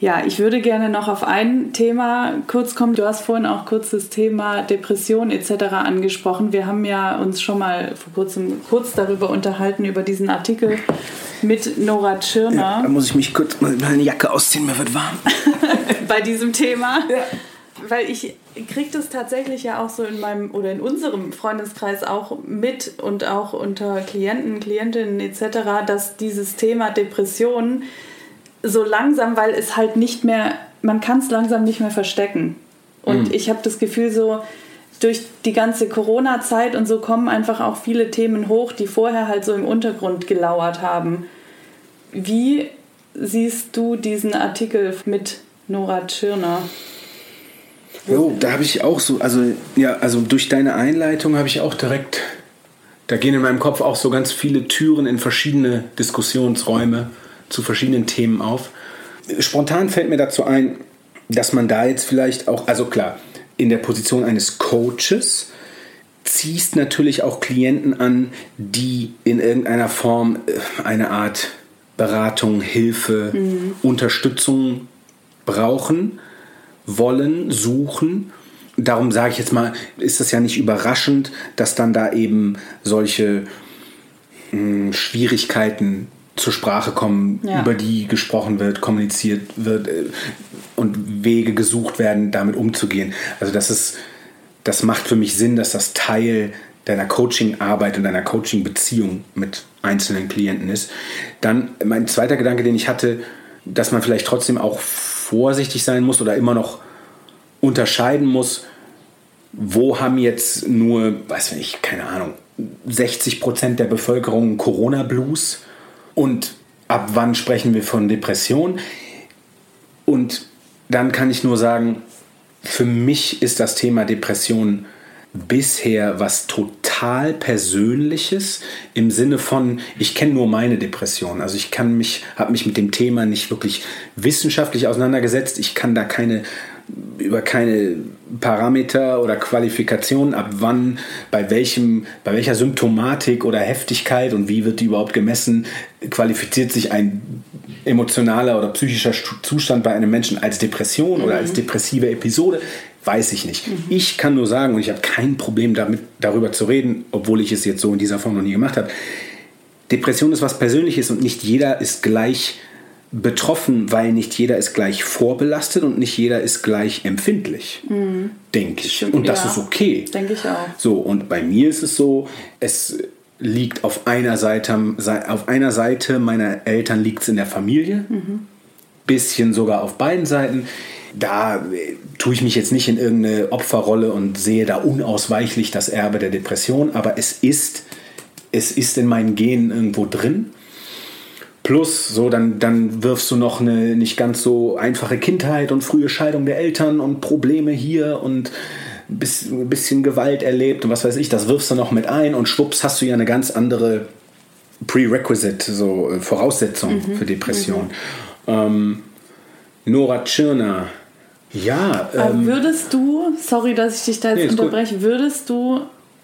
ja, ich würde gerne noch auf ein Thema kurz kommen. Du hast vorhin auch kurz das Thema Depression etc. angesprochen. Wir haben ja uns schon mal vor kurzem kurz darüber unterhalten, über diesen Artikel mit Nora Tschirner. Ja, da muss ich mich kurz mal meine Jacke ausziehen, mir wird warm. Bei diesem Thema. Ja. Weil ich kriege das tatsächlich ja auch so in meinem oder in unserem Freundeskreis auch mit und auch unter Klienten, Klientinnen etc., dass dieses Thema Depression so langsam, weil es halt nicht mehr, man kann es langsam nicht mehr verstecken. Und mhm. ich habe das Gefühl so, durch die ganze Corona-Zeit und so kommen einfach auch viele Themen hoch, die vorher halt so im Untergrund gelauert haben. Wie siehst du diesen Artikel mit Nora Tschirner? Jo, da habe ich auch so, also ja, also durch deine Einleitung habe ich auch direkt, da gehen in meinem Kopf auch so ganz viele Türen in verschiedene Diskussionsräume zu verschiedenen Themen auf. Spontan fällt mir dazu ein, dass man da jetzt vielleicht auch, also klar, in der Position eines Coaches ziehst natürlich auch Klienten an, die in irgendeiner Form äh, eine Art Beratung, Hilfe, mhm. Unterstützung brauchen, wollen, suchen. Darum sage ich jetzt mal, ist das ja nicht überraschend, dass dann da eben solche mh, hm, Schwierigkeiten zur Sprache kommen, ja. über die gesprochen wird, kommuniziert wird äh, und Wege gesucht werden, damit umzugehen. Also das ist, das macht für mich Sinn, dass das Teil deiner Coaching-Arbeit und deiner Coaching-Beziehung mit einzelnen Klienten ist. Dann mein zweiter Gedanke, den ich hatte, dass man vielleicht trotzdem auch vorsichtig sein muss oder immer noch unterscheiden muss, wo haben jetzt nur, weiß ich, keine Ahnung, 60 Prozent der Bevölkerung Corona-Blues und ab wann sprechen wir von Depression? Und dann kann ich nur sagen, für mich ist das Thema Depression bisher was total Persönliches im Sinne von, ich kenne nur meine Depression. Also ich kann mich, habe mich mit dem Thema nicht wirklich wissenschaftlich auseinandergesetzt. Ich kann da keine über keine Parameter oder Qualifikationen, ab wann, bei, welchem, bei welcher Symptomatik oder Heftigkeit und wie wird die überhaupt gemessen, qualifiziert sich ein emotionaler oder psychischer Zustand bei einem Menschen als Depression mhm. oder als depressive Episode, weiß ich nicht. Mhm. Ich kann nur sagen, und ich habe kein Problem damit, darüber zu reden, obwohl ich es jetzt so in dieser Form noch nie gemacht habe, Depression ist was Persönliches und nicht jeder ist gleich betroffen, weil nicht jeder ist gleich vorbelastet und nicht jeder ist gleich empfindlich, mhm. denke ich. Und das ja, ist okay. Denke ich auch. So, und bei mir ist es so, es liegt auf einer Seite, auf einer Seite meiner Eltern liegt es in der Familie, mhm. bisschen sogar auf beiden Seiten. Da äh, tue ich mich jetzt nicht in irgendeine Opferrolle und sehe da unausweichlich das Erbe der Depression, aber es ist, es ist in meinen Genen irgendwo drin. Plus, so, dann, dann wirfst du noch eine nicht ganz so einfache Kindheit und frühe Scheidung der Eltern und Probleme hier und ein bisschen Gewalt erlebt und was weiß ich, das wirfst du noch mit ein und schwupps hast du ja eine ganz andere Prerequisite, so äh, Voraussetzung mhm. für Depression. Mhm. Ähm, Nora Tschirner, ja. Ähm, würdest du, sorry, dass ich dich da jetzt nee, unterbreche, gut. würdest du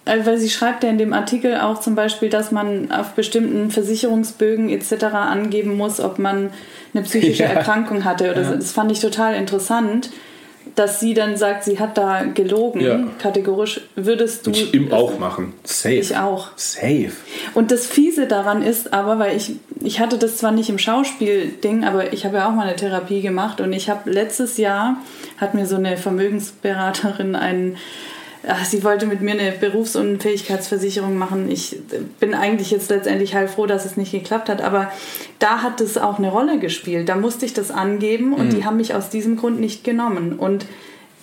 äh, weil sie schreibt ja in dem Artikel auch zum Beispiel, dass man auf bestimmten Versicherungsbögen etc. angeben muss, ob man eine psychische ja. Erkrankung hatte. Oder ja. Das fand ich total interessant, dass sie dann sagt, sie hat da gelogen, ja. kategorisch. Würdest du. Ich im auch machen. Safe. Ich auch. Safe. Und das Fiese daran ist aber, weil ich, ich hatte das zwar nicht im Schauspiel-Ding, aber ich habe ja auch mal eine Therapie gemacht und ich habe letztes Jahr, hat mir so eine Vermögensberaterin einen ach, sie wollte mit mir eine Berufsunfähigkeitsversicherung machen. Ich bin eigentlich jetzt letztendlich heilfroh, dass es nicht geklappt hat, aber da hat es auch eine Rolle gespielt. Da musste ich das angeben und mhm. die haben mich aus diesem Grund nicht genommen. Und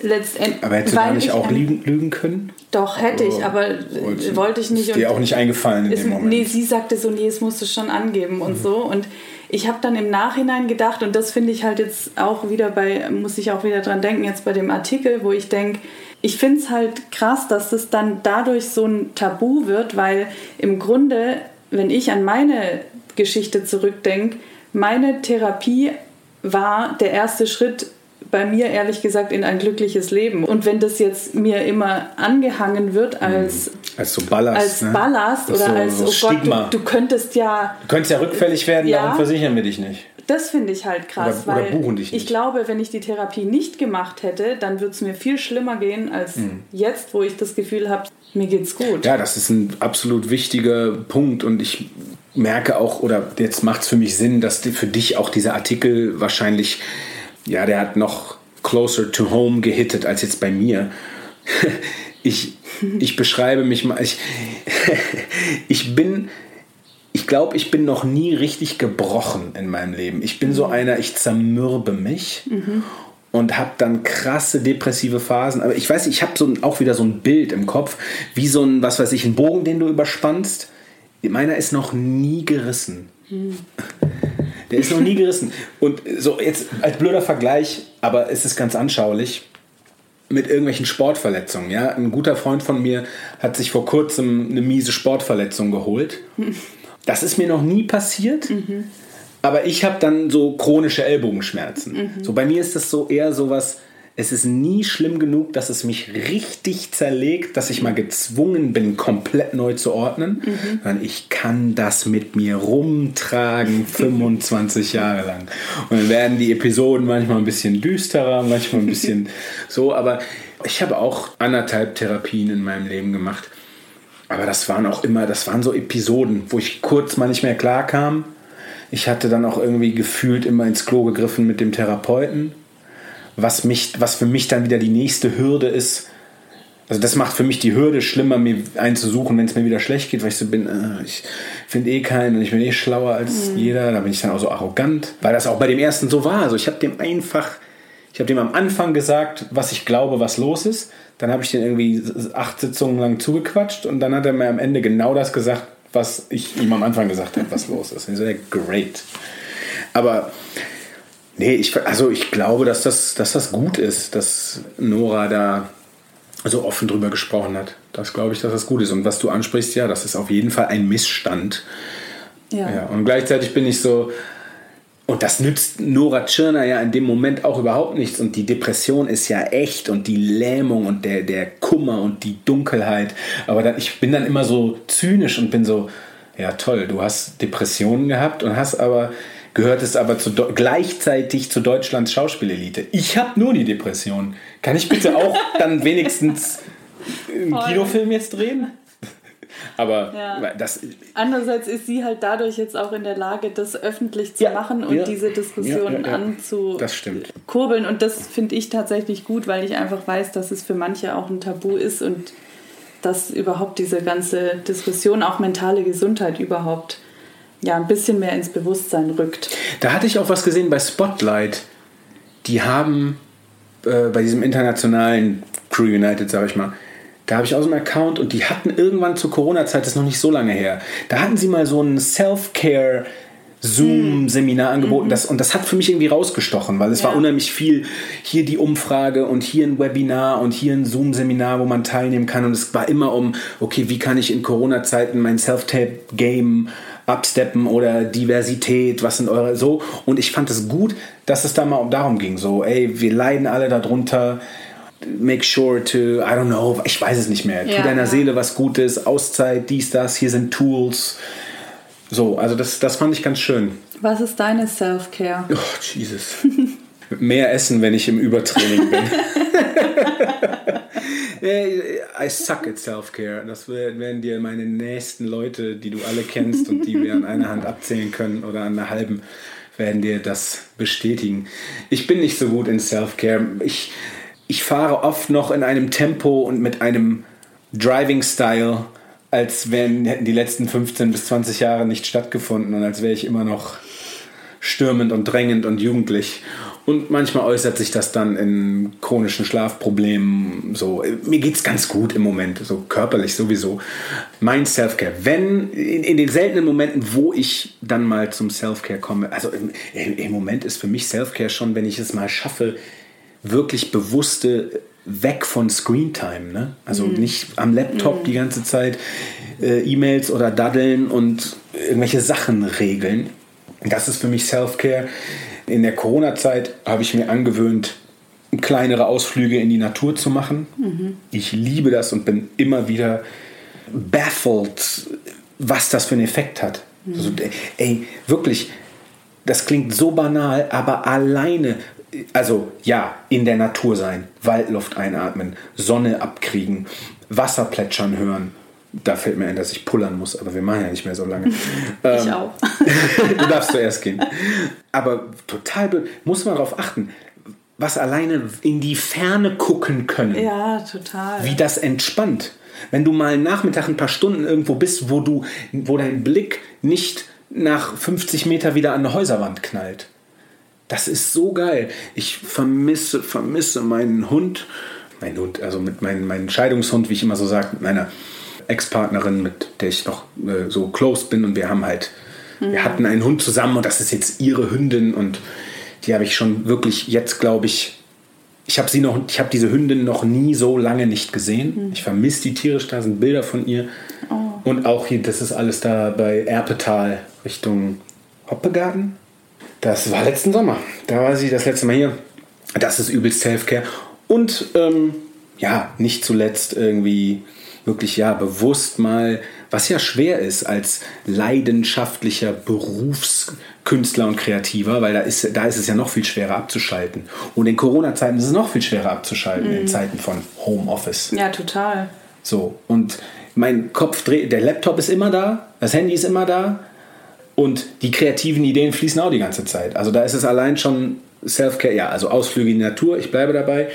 letztendlich. Aber hättest du da nicht auch lügen, lügen können? Doch, hätte ich, aber wollte, wollte ich nicht. Ist dir auch nicht eingefallen in ist, dem Moment? Nee, sie sagte so, nee, es musst du schon angeben und mhm. so. Und ich habe dann im Nachhinein gedacht, und das finde ich halt jetzt auch wieder bei, muss ich auch wieder dran denken, jetzt bei dem Artikel, wo ich denke, ich finde es halt krass, dass es dann dadurch so ein Tabu wird, weil im Grunde, wenn ich an meine Geschichte zurückdenke, meine Therapie war der erste Schritt bei mir ehrlich gesagt in ein glückliches Leben. Und wenn das jetzt mir immer angehangen wird als, hm. als so Ballast, als ne? Ballast oder so, als so oh Gott, du, du, könntest ja. Du könntest ja rückfällig werden, ja, darum versichern wir dich nicht. Das finde ich halt krass, oder, weil oder ich glaube, wenn ich die Therapie nicht gemacht hätte, dann würde es mir viel schlimmer gehen als mhm. jetzt, wo ich das Gefühl habe, mir geht's gut. Ja, das ist ein absolut wichtiger Punkt und ich merke auch, oder jetzt macht es für mich Sinn, dass für dich auch dieser Artikel wahrscheinlich, ja, der hat noch closer to home gehittet als jetzt bei mir. Ich, ich beschreibe mich mal, ich, ich bin, ich glaube, ich bin noch nie richtig gebrochen in meinem Leben. Ich bin so einer, ich zermürbe mich. Mhm und habe dann krasse depressive Phasen. Aber ich weiß, ich habe so auch wieder so ein Bild im Kopf, wie so ein, was weiß ich, ein Bogen, den du überspannst. Meiner ist noch nie gerissen. Hm. Der ist noch nie gerissen. Und so jetzt als blöder Vergleich, aber es ist ganz anschaulich mit irgendwelchen Sportverletzungen. Ja? Ein guter Freund von mir hat sich vor kurzem eine miese Sportverletzung geholt. Das ist mir noch nie passiert. Mhm. Aber ich habe dann so chronische Ellbogenschmerzen. Mhm. So bei mir ist das so eher sowas, es ist nie schlimm genug, dass es mich richtig zerlegt, dass ich mal gezwungen bin, komplett neu zu ordnen, mhm. sondern ich kann das mit mir rumtragen 25 Jahre lang. Und dann werden die Episoden manchmal ein bisschen düsterer, manchmal ein bisschen so, aber ich habe auch anderthalb Therapien in meinem Leben gemacht. Aber das waren auch immer, das waren so Episoden, wo ich kurz mal nicht mehr klar kam ich hatte dann auch irgendwie gefühlt immer ins Klo gegriffen mit dem Therapeuten, was, mich, was für mich dann wieder die nächste Hürde ist. Also das macht für mich die Hürde schlimmer, mir einen zu suchen, wenn es mir wieder schlecht geht, weil ich so bin, äh, ich finde eh keinen und ich bin eh schlauer als mhm. jeder. Da bin ich dann auch so arrogant, weil das auch bei dem ersten so war. Also ich habe dem einfach, ich habe dem am Anfang gesagt, was ich glaube, was los ist. Dann habe ich den irgendwie acht Sitzungen lang zugequatscht und dann hat er mir am Ende genau das gesagt, was ich ihm am Anfang gesagt habe, was los ist. Und ich so, great. Aber nee, ich, also ich glaube, dass das, dass das gut ist, dass Nora da so offen drüber gesprochen hat. Das glaube ich, dass das gut ist. Und was du ansprichst, ja, das ist auf jeden Fall ein Missstand. Ja. ja. Und gleichzeitig bin ich so, und das nützt Nora Tschirner ja in dem Moment auch überhaupt nichts. Und die Depression ist ja echt und die Lähmung und der, der Kummer und die Dunkelheit. Aber dann, ich bin dann immer so zynisch und bin so, ja toll, du hast Depressionen gehabt und hast aber gehört es aber zu, gleichzeitig zu Deutschlands Schauspielelite. Ich habe nur die Depression. Kann ich bitte auch dann wenigstens einen Kinofilm jetzt drehen? Aber ja. das. Andererseits ist sie halt dadurch jetzt auch in der Lage, das öffentlich zu ja, machen und ja, diese Diskussion anzukurbeln. Und das finde ich tatsächlich gut, weil ich einfach weiß, dass es für manche auch ein Tabu ist und dass überhaupt diese ganze Diskussion, auch mentale Gesundheit überhaupt, ja, ein bisschen mehr ins Bewusstsein rückt. Da hatte ich auch was gesehen bei Spotlight. Die haben äh, bei diesem internationalen Crew United, sag ich mal, da habe ich auch so einen Account und die hatten irgendwann zur Corona-Zeit, das ist noch nicht so lange her, da hatten sie mal so ein Self-Care- Zoom-Seminar mhm. angeboten. Mhm. Das, und das hat für mich irgendwie rausgestochen, weil es ja. war unheimlich viel. Hier die Umfrage und hier ein Webinar und hier ein Zoom-Seminar, wo man teilnehmen kann. Und es war immer um, okay, wie kann ich in Corona-Zeiten mein Self-Tape-Game absteppen oder Diversität, was sind eure so. Und ich fand es gut, dass es da mal darum ging. So, ey, wir leiden alle darunter make sure to, I don't know, ich weiß es nicht mehr. Ja, tu deiner ja. Seele was Gutes, Auszeit, dies, das, hier sind Tools. So, also das, das fand ich ganz schön. Was ist deine Self-Care? Oh, Jesus. Mehr essen, wenn ich im Übertraining bin. I suck at Self-Care. Das werden dir meine nächsten Leute, die du alle kennst und die wir an einer Hand abzählen können oder an einer halben, werden dir das bestätigen. Ich bin nicht so gut in Self-Care. Ich ich fahre oft noch in einem Tempo und mit einem Driving-Style, als wären, hätten die letzten 15 bis 20 Jahre nicht stattgefunden und als wäre ich immer noch stürmend und drängend und jugendlich. Und manchmal äußert sich das dann in chronischen Schlafproblemen. So, mir geht es ganz gut im Moment, so körperlich sowieso. Mein Self-Care. Wenn, in, in, den seltenen Momenten, wo ich dann mal zum Self-Care komme, also im, im Moment ist für mich Self-Care schon, wenn ich es mal schaffe, wirklich bewusste weg von Screentime. Ne? Also mhm. nicht am Laptop mhm. die ganze Zeit äh, E-Mails oder daddeln und irgendwelche Sachen regeln. Das ist für mich Self-Care. In der Corona-Zeit habe ich mir angewöhnt, kleinere Ausflüge in die Natur zu machen. Mhm. Ich liebe das und bin immer wieder baffled, was das für einen Effekt hat. Mhm. Also, ey, wirklich, das klingt so banal, aber alleine also ja, in der Natur sein, Waldluft einatmen, Sonne abkriegen, Wasser plätschern hören, Da fällt mir ein, dass ich pullern muss, aber wir machen ja nicht mehr so lange. ich ähm, auch. du darfst zuerst gehen. Aber total, muss man darauf achten, was alleine in die Ferne gucken können. Ja, total. Wie das entspannt. Wenn du mal Nachmittag ein paar Stunden irgendwo bist, wo du, wo dein Blick nicht nach 50 Meter wieder an eine Häuserwand knallt. Das ist so geil. Ich vermisse, vermisse meinen Hund, meinen Hund, also mit meinem, meinen Scheidungshund, wie ich immer so sage, mit meiner Ex-Partnerin, mit der ich noch äh, so close bin und wir haben halt, mhm. wir hatten einen Hund zusammen und das ist jetzt ihre Hündin und die habe ich schon wirklich jetzt, glaube ich, ich habe sie noch, ich habe diese Hündin noch nie so lange nicht gesehen. Mhm. Ich vermisse die tierisch, da sind Bilder von ihr. Oh. Und auch hier, das ist alles da bei Erpetal Richtung Hoppegarten. Das war letzten Sommer. Da war sie das letzte Mal hier. Das ist übelst Selfcare. Und ähm, ja, nicht zuletzt irgendwie wirklich ja bewusst mal, was ja schwer ist als leidenschaftlicher Berufskünstler und Kreativer, weil da ist, da ist es ja noch viel schwerer abzuschalten. Und in Corona-Zeiten ist es noch viel schwerer abzuschalten, mhm. in Zeiten von Homeoffice. Ja, total. So, und mein Kopf dreht, der Laptop ist immer da, das Handy ist immer da und die kreativen Ideen fließen auch die ganze Zeit. Also da ist es allein schon Self-Care, ja, also Ausflüge in die Natur, ich bleibe dabei.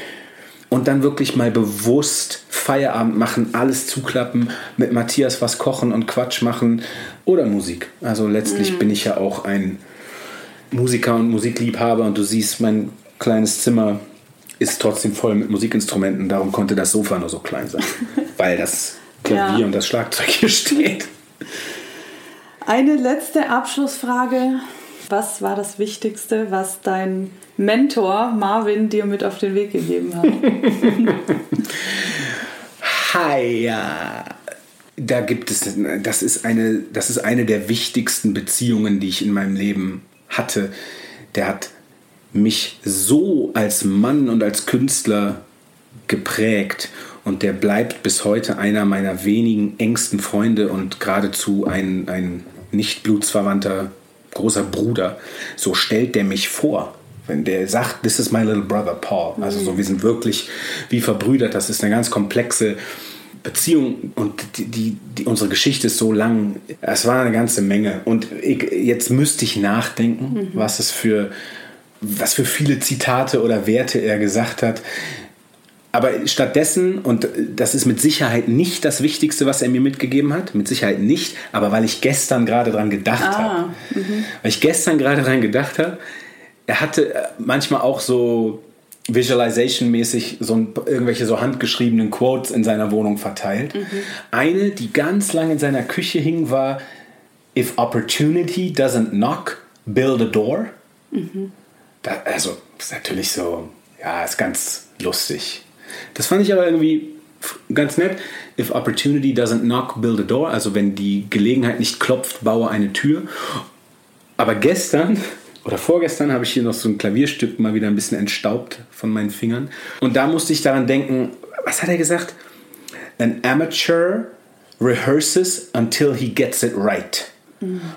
Und dann wirklich mal bewusst Feierabend machen, alles zuklappen, mit Matthias was kochen und Quatsch machen oder Musik. Also letztlich mhm. bin ich ja auch ein Musiker und Musikliebhaber und du siehst, mein kleines Zimmer ist trotzdem voll mit Musikinstrumenten. Darum konnte das Sofa nur so klein sein, weil das Klavier ja. und das Schlagzeug hier steht. Eine letzte Abschlussfrage. Was war das Wichtigste, was dein Mentor Marvin dir mit auf den Weg gegeben hat? Hi, ja. Da gibt es, das ist, eine, das ist eine der wichtigsten Beziehungen, die ich in meinem Leben hatte. Der hat mich so als Mann und als Künstler geprägt und der bleibt bis heute einer meiner wenigen engsten Freunde und geradezu ein, ein nicht blutsverwandter großer Bruder. So stellt der mich vor. Wenn der sagt, this is my little brother Paul. Also so, wir sind wirklich wie verbrüdert. Das ist eine ganz komplexe Beziehung und die, die, die, unsere Geschichte ist so lang. Es war eine ganze Menge. Und ich, jetzt müsste ich nachdenken, mhm. was es für was für viele Zitate oder Werte er gesagt hat. Aber stattdessen, und das ist mit Sicherheit nicht das Wichtigste, was er mir mitgegeben hat, mit Sicherheit nicht, aber weil ich gestern gerade dran gedacht ah, habe, mhm. weil ich gestern gerade dran gedacht habe, er hatte äh, manchmal auch so Visualization-mäßig so ein, irgendwelche so handgeschriebenen Quotes in seiner Wohnung verteilt. Mhm. Eine, die ganz lange in seiner Küche hing, war If opportunity doesn't knock, build a door. Mhm. Da, also, ist natürlich so, ja, ist ganz lustig. Das fand ich aber irgendwie ganz nett. If opportunity doesn't knock, build a door. Also wenn die Gelegenheit nicht klopft, baue eine Tür. Aber gestern oder vorgestern habe ich hier noch so ein Klavierstück mal wieder ein bisschen entstaubt von meinen Fingern. Und da musste ich daran denken, was hat er gesagt? An amateur rehearses until he gets it right.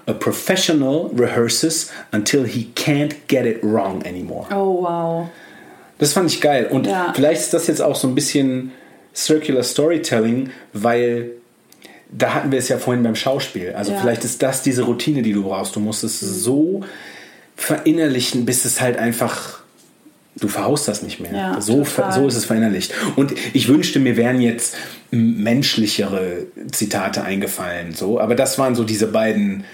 A professional rehearses until he can't get it wrong anymore. Oh, wow. Das fand ich geil. Und ja. vielleicht ist das jetzt auch so ein bisschen Circular Storytelling, weil da hatten wir es ja vorhin beim Schauspiel. Also ja. vielleicht ist das diese Routine, die du brauchst. Du musst es so verinnerlichen, bis es halt einfach du verhaust das nicht mehr. Ja, so, so ist es verinnerlicht. Und ich wünschte, mir wären jetzt menschlichere Zitate eingefallen. So. Aber das waren so diese beiden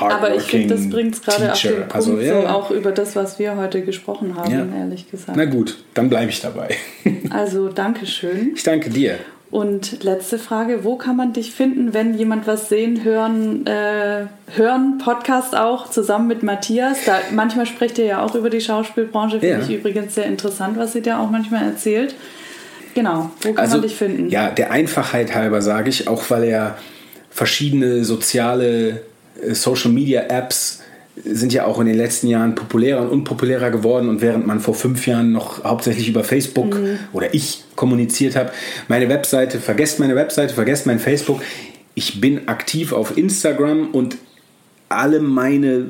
aber ich finde, das bringt es gerade auf den Punkt, also, ja. so auch über das, was wir heute gesprochen haben, ja. ehrlich gesagt. Na gut, dann bleibe ich dabei. also, danke schön. Ich danke dir. Und letzte Frage, wo kann man dich finden, wenn jemand was sehen, hören, äh, hören, Podcast auch, zusammen mit Matthias? Da, manchmal spricht ihr ja auch über die Schauspielbranche, finde ja. ich übrigens sehr interessant, was sie dir auch manchmal erzählt. Genau, wo kann also, man dich finden? Ja, der Einfachheit halber sage ich, auch weil er verschiedene soziale Social Media Apps sind ja auch in den letzten Jahren populärer und unpopulärer geworden und während man vor fünf Jahren noch hauptsächlich über Facebook mhm. oder ich kommuniziert habe, meine Webseite, vergesst meine Webseite, vergesst mein Facebook. Ich bin aktiv auf Instagram und alle meine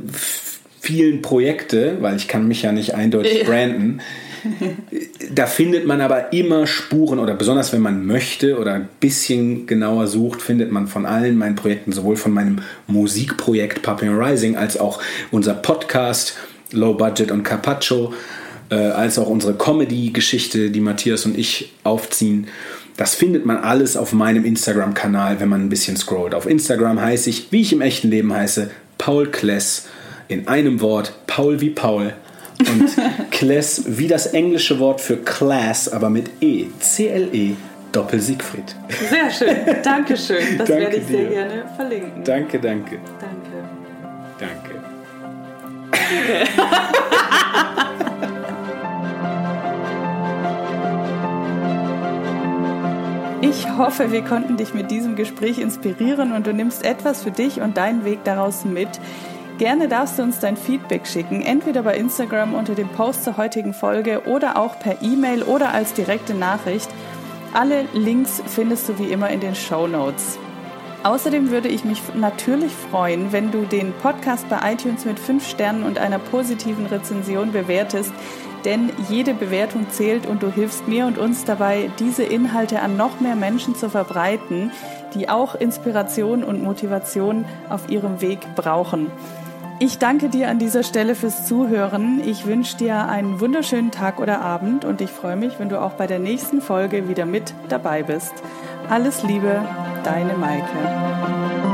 vielen Projekte, weil ich kann mich ja nicht eindeutig branden, da findet man aber immer Spuren oder besonders wenn man möchte oder ein bisschen genauer sucht, findet man von allen meinen Projekten, sowohl von meinem Musikprojekt Papillon Rising als auch unser Podcast Low Budget und Carpaccio, äh, als auch unsere Comedy-Geschichte, die Matthias und ich aufziehen. Das findet man alles auf meinem Instagram-Kanal, wenn man ein bisschen scrollt. Auf Instagram heiße ich, wie ich im echten Leben heiße, Paul Kless. In einem Wort, Paul wie Paul. Und Kless wie das englische Wort für Class, aber mit E. C-L-E. Doppel Siegfried. Sehr schön. Dankeschön. Das Danke werde ich sehr dir. gerne verlinken. Danke, danke, Danke. danke. Ich hoffe, wir konnten dich mit diesem Gespräch inspirieren und du nimmst etwas für dich und deinen Weg daraus mit. Gerne darfst du uns dein Feedback schicken, entweder bei Instagram unter dem Post zur heutigen Folge oder auch per E-Mail oder als direkte Nachricht. Alle Links findest du wie immer in den Show Notes. Außerdem würde ich mich natürlich freuen, wenn du den Podcast bei iTunes mit 5 Sternen und einer positiven Rezension bewertest, denn jede Bewertung zählt und du hilfst mir und uns dabei, diese Inhalte an noch mehr Menschen zu verbreiten, die auch Inspiration und Motivation auf ihrem Weg brauchen. Ich danke dir an dieser Stelle fürs Zuhören. Ich wünsche dir einen wunderschönen Tag oder Abend und ich freue mich, wenn du auch bei der nächsten Folge wieder mit dabei bist. Alles Liebe, deine Maike.